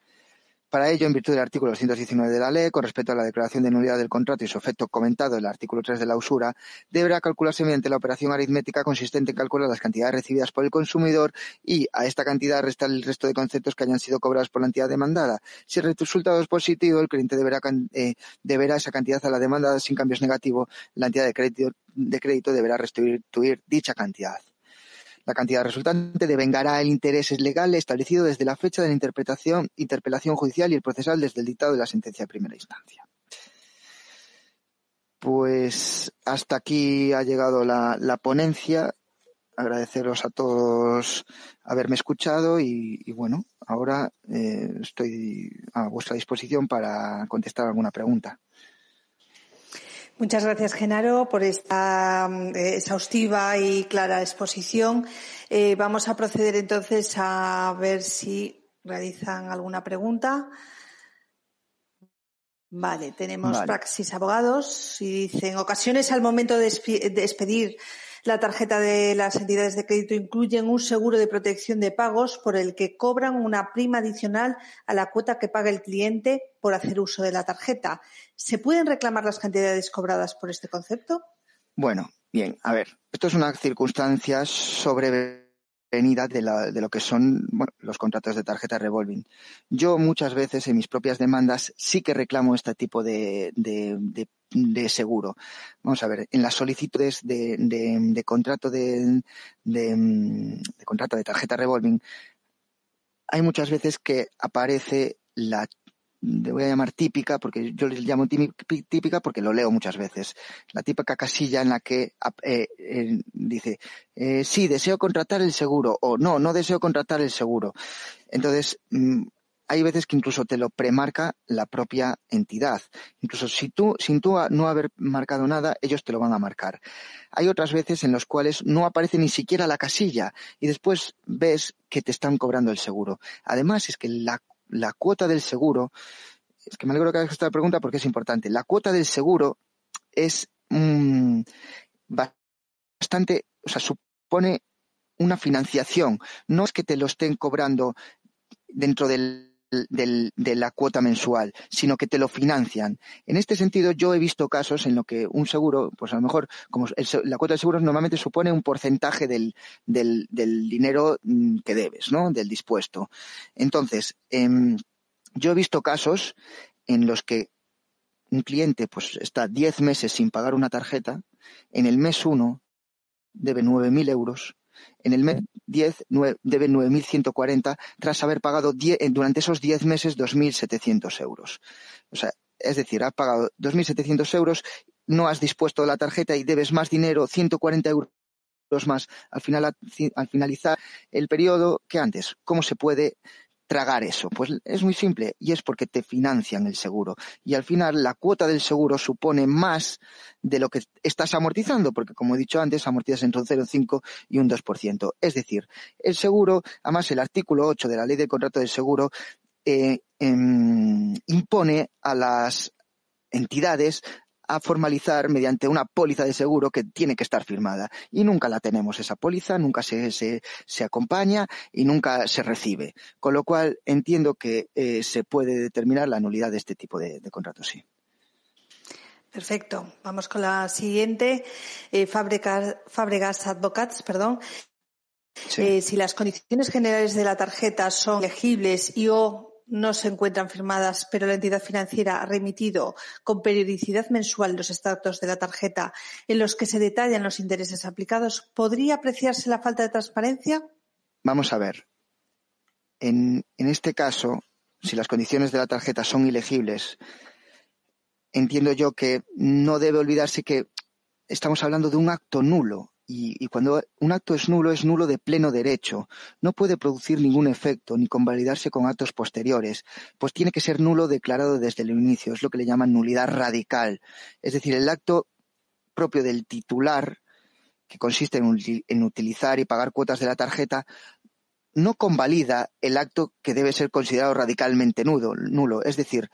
Para ello, en virtud del artículo 219 de la ley, con respecto a la declaración de nulidad del contrato y su efecto comentado en el artículo 3 de la usura, deberá calcularse mediante la operación aritmética consistente en calcular las cantidades recibidas por el consumidor y a esta cantidad restar el resto de conceptos que hayan sido cobrados por la entidad demandada. Si el resultado es positivo, el cliente deberá, eh, deberá esa cantidad a la demandada sin cambios negativos. La entidad de crédito, de crédito deberá restituir dicha cantidad. La cantidad resultante devengará el interés legal establecido desde la fecha de la interpretación, interpelación judicial y el procesal desde el dictado de la sentencia de primera instancia. Pues hasta aquí ha llegado la, ponencia. Agradeceros a todos haberme escuchado y, bueno, ahora eh, estoy a vuestra disposición para contestar alguna pregunta. Muchas gracias, Genaro, por esta eh, exhaustiva y clara exposición. Eh, vamos a proceder entonces a ver si realizan alguna pregunta. Vale, tenemos Praxis Abogados y dicen ocasiones al momento de, de expedir la tarjeta de las entidades de crédito incluyen un seguro de protección de pagos por el que cobran una prima adicional a la cuota que paga el cliente por hacer uso de la tarjeta. ¿Se pueden reclamar las cantidades cobradas por este concepto? Bueno, bien, a ver, esto es una circunstancia sobre venida de, lo que son los contratos de tarjeta revolving. Yo muchas veces en mis propias demandas sí que reclamo este tipo de, seguro. Vamos a ver, en las solicitudes de, contrato de, contrato de tarjeta revolving hay muchas veces que aparece la le voy a llamar típica, porque yo les llamo típica porque lo leo muchas veces. La típica casilla en la que eh, eh, dice, eh, sí, deseo contratar el seguro o no, no deseo contratar el seguro. Entonces, mm, hay veces que incluso te lo premarca la propia entidad. Incluso si tú, sin tú no haber marcado nada, ellos te lo van a marcar. Hay otras veces en las cuales no aparece ni siquiera la casilla y después ves que te están cobrando el seguro. Además, es que la la cuota del seguro, es que me alegro que hagas esta pregunta porque es importante, la cuota del seguro es mm, bastante, o sea, supone una financiación, no es que te lo estén cobrando dentro del de la cuota mensual, sino que te lo financian. En este sentido, yo he visto casos en los que un seguro, pues a lo mejor, como la cuota de seguros normalmente supone un porcentaje del, del, dinero mm, que debes, ¿no? Del dispuesto. Entonces, em, yo he visto casos en los que un cliente pues está 10 meses sin pagar una tarjeta, en el mes 1 debe 9.000 euros en el mes 10 debe 9.140 tras haber pagado durante esos 10 meses 2.700 euros. O sea, es decir, has pagado 2.700 euros, no has dispuesto la tarjeta y debes más dinero, 140 euros más al, final, al finalizar el periodo que antes. ¿Cómo se puede tragar eso? Pues es muy simple y es porque te financian el seguro. Y al final la cuota del seguro supone más de lo que estás amortizando, porque como he dicho antes, amortizas entre un 0,5 y un 2%. Es decir, el seguro, además el artículo 8 de la ley de contrato del seguro, eh, em, impone a las entidades a formalizar mediante una póliza de seguro que tiene que estar firmada. Y nunca la tenemos esa póliza, nunca se, se, acompaña y nunca se recibe. Con lo cual entiendo que eh, se puede determinar la nulidad de este tipo de, contratos, sí. Perfecto. Vamos con la siguiente. Eh, Fabregas, Advocats, perdón. Eh, si las condiciones generales de la tarjeta son legibles y o no se encuentran firmadas, pero la entidad financiera ha remitido con periodicidad mensual los estados de la tarjeta en los que se detallan los intereses aplicados, ¿podría apreciarse la falta de transparencia? Vamos a ver. En, en este caso, si las condiciones de la tarjeta son ilegibles, entiendo yo que no debe olvidarse que estamos hablando de un acto nulo. Y, cuando un acto es nulo, es nulo de pleno derecho. No puede producir ningún efecto ni convalidarse con actos posteriores, pues tiene que ser nulo declarado desde el inicio. Es lo que le llaman nulidad radical. Es decir, el acto propio del titular, que consiste en, utilizar y pagar cuotas de la tarjeta, no convalida el acto que debe ser considerado radicalmente nulo. Es decir,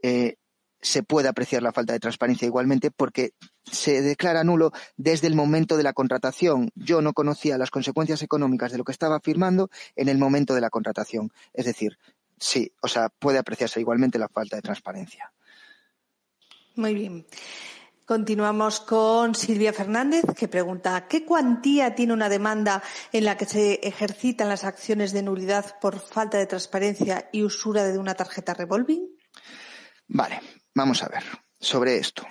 eh, se puede apreciar la falta de transparencia igualmente porque se declara nulo desde el momento de la contratación. Yo no conocía las consecuencias económicas de lo que estaba firmando en el momento de la contratación. Es decir, sí, o sea, puede apreciarse igualmente la falta de transparencia. Muy bien. Continuamos con Silvia Fernández, que pregunta ¿qué cuantía tiene una demanda en la que se ejercitan las acciones de nulidad por falta de transparencia y usura de una tarjeta revolving? Vale, vamos a ver sobre esto.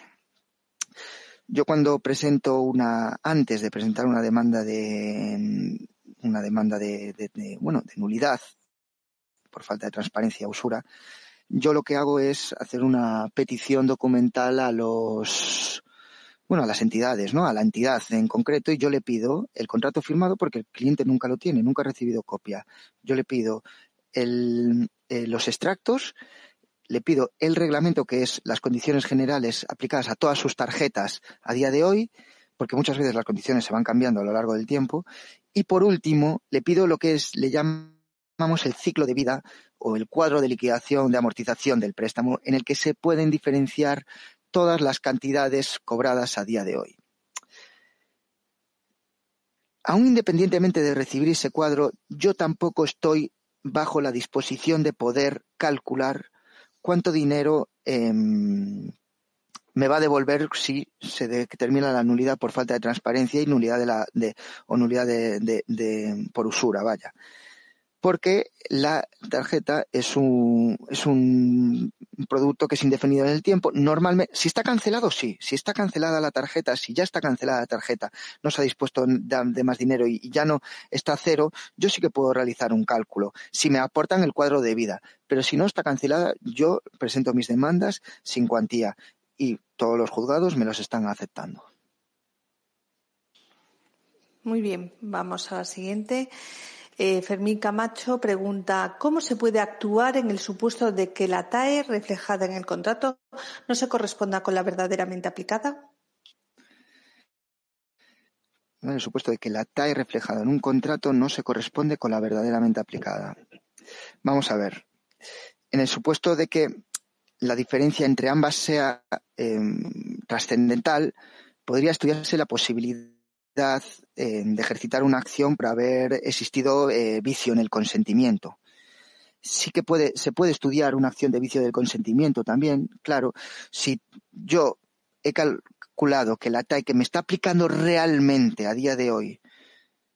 Yo cuando presento una, antes de presentar una demanda de, una demanda de, bueno, de nulidad por falta de transparencia, usura, yo lo que hago es hacer una petición documental a los, bueno, a las entidades, ¿no? A la entidad en concreto y yo le pido el contrato firmado porque el cliente nunca lo tiene, nunca ha recibido copia. Yo le pido el, eh, los extractos le pido el reglamento, que es las condiciones generales aplicadas a todas sus tarjetas a día de hoy, porque muchas veces las condiciones se van cambiando a lo largo del tiempo. Y por último, le pido lo que es, le llamamos el ciclo de vida o el cuadro de liquidación de amortización del préstamo, en el que se pueden diferenciar todas las cantidades cobradas a día de hoy. Aún independientemente de recibir ese cuadro, yo tampoco estoy bajo la disposición de poder calcular cuánto dinero em, me va a devolver si se determina la nulidad por falta de transparencia y nulidad de la de, o nulidad de por usura, vaya porque la tarjeta es un, es un producto que es indefinido en el tiempo. Normalmente, si está cancelado, sí. Si está cancelada la tarjeta, si ya está cancelada la tarjeta, no se ha dispuesto de, más dinero y, ya no está cero, yo sí que puedo realizar un cálculo. Si me aportan el cuadro de vida. Pero si no está cancelada, yo presento mis demandas sin cuantía y todos los juzgados me los están aceptando. Muy bien, vamos a la siguiente. Eh, Fermín Camacho pregunta ¿Cómo se puede actuar en el supuesto de que la TAE reflejada en el contrato no se corresponda con la verdaderamente aplicada? En el supuesto de que la TAE reflejada en un contrato no se corresponde con la verdaderamente aplicada. Vamos a ver. En el supuesto de que la diferencia entre ambas sea em, trascendental, podría estudiarse la posibilidad eh, de ejercitar una acción por haber existido eh, vicio en el consentimiento. Sí que puede, se puede estudiar una acción de vicio del consentimiento también, claro, si yo he calculado que la TAE que me está aplicando realmente a día de hoy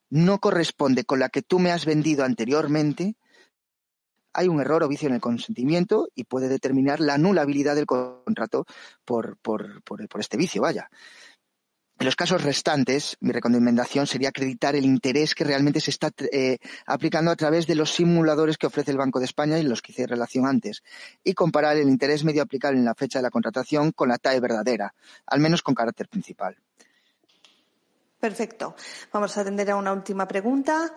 no corresponde con la que tú me has vendido anteriormente, hay un error o vicio en el consentimiento y puede determinar la nulabilidad del contrato por, por, por este vicio, vaya. En los casos restantes, mi recomendación sería acreditar el interés que realmente se está eh, aplicando a través de los simuladores que ofrece el Banco de España y los que hice relación antes, y comparar el interés medio aplicable en la fecha de la contratación con la TAE verdadera, al menos con carácter principal. Perfecto. Vamos a atender a una última pregunta.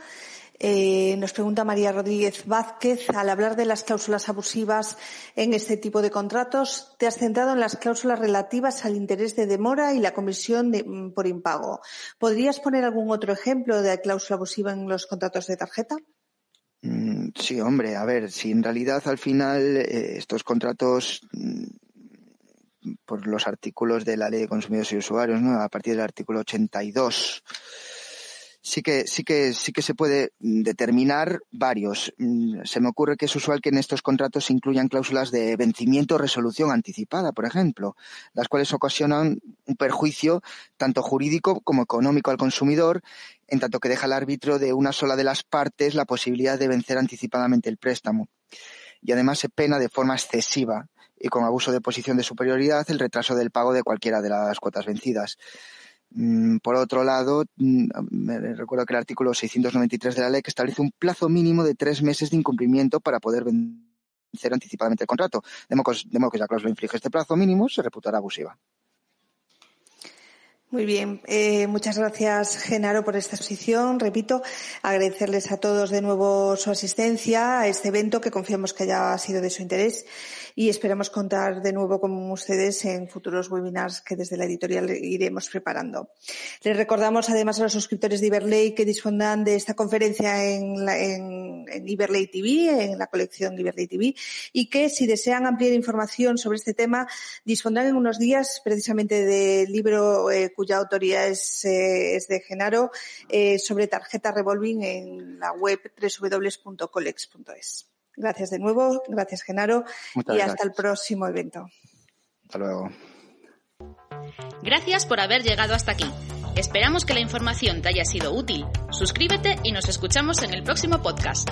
Eh, nos pregunta María Rodríguez Vázquez, al hablar de las cláusulas abusivas en este tipo de contratos, te has centrado en las cláusulas relativas al interés de demora y la comisión mm, por impago. ¿Podrías poner algún otro ejemplo de cláusula abusiva en los contratos de tarjeta? Mm, sí, hombre, a ver, si en realidad al final eh, estos contratos mm, por los artículos de la Ley de Consumidores y Usuarios, ¿no? a partir del artículo 82, sí que, sí que, sí que se puede determinar varios. Mm, se me ocurre que es usual que en estos contratos se incluyan cláusulas de vencimiento o resolución anticipada, por ejemplo, las cuales ocasionan un perjuicio tanto jurídico como económico al consumidor, en tanto que deja al árbitro de una sola de las partes la posibilidad de vencer anticipadamente el préstamo. Y además se pena de forma excesiva y con abuso de posición de superioridad el retraso del pago de cualquiera de las cuotas vencidas. Mm, por otro lado, mm, me recuerdo que el artículo 693 de la ley que establece un plazo mínimo de tres meses de incumplimiento para poder vencer anticipadamente el contrato. De modo que, de que la cláusula inflige este plazo mínimo, se reputará abusiva. Muy bien, eh, muchas gracias Genaro por esta exposición. Repito, agradecerles a todos de nuevo su asistencia a este evento que confiamos que haya sido de su interés y esperamos contar de nuevo con ustedes en futuros webinars que desde la editorial iremos preparando. Les recordamos además a los suscriptores de Iberley que dispongan de esta conferencia en, la, en, TV, en la colección Iberley TV, y que si desean ampliar información sobre este tema, dispondrán en unos días precisamente del libro eh, cuya autoría es, eh, es de Genaro eh, sobre tarjeta revolving en la web www.colex.es. Gracias de nuevo, gracias Genaro Muchas y gracias. hasta el próximo evento. Hasta luego. Gracias por haber llegado hasta aquí. Esperamos que la información te haya sido útil. Suscríbete y nos escuchamos en el próximo podcast.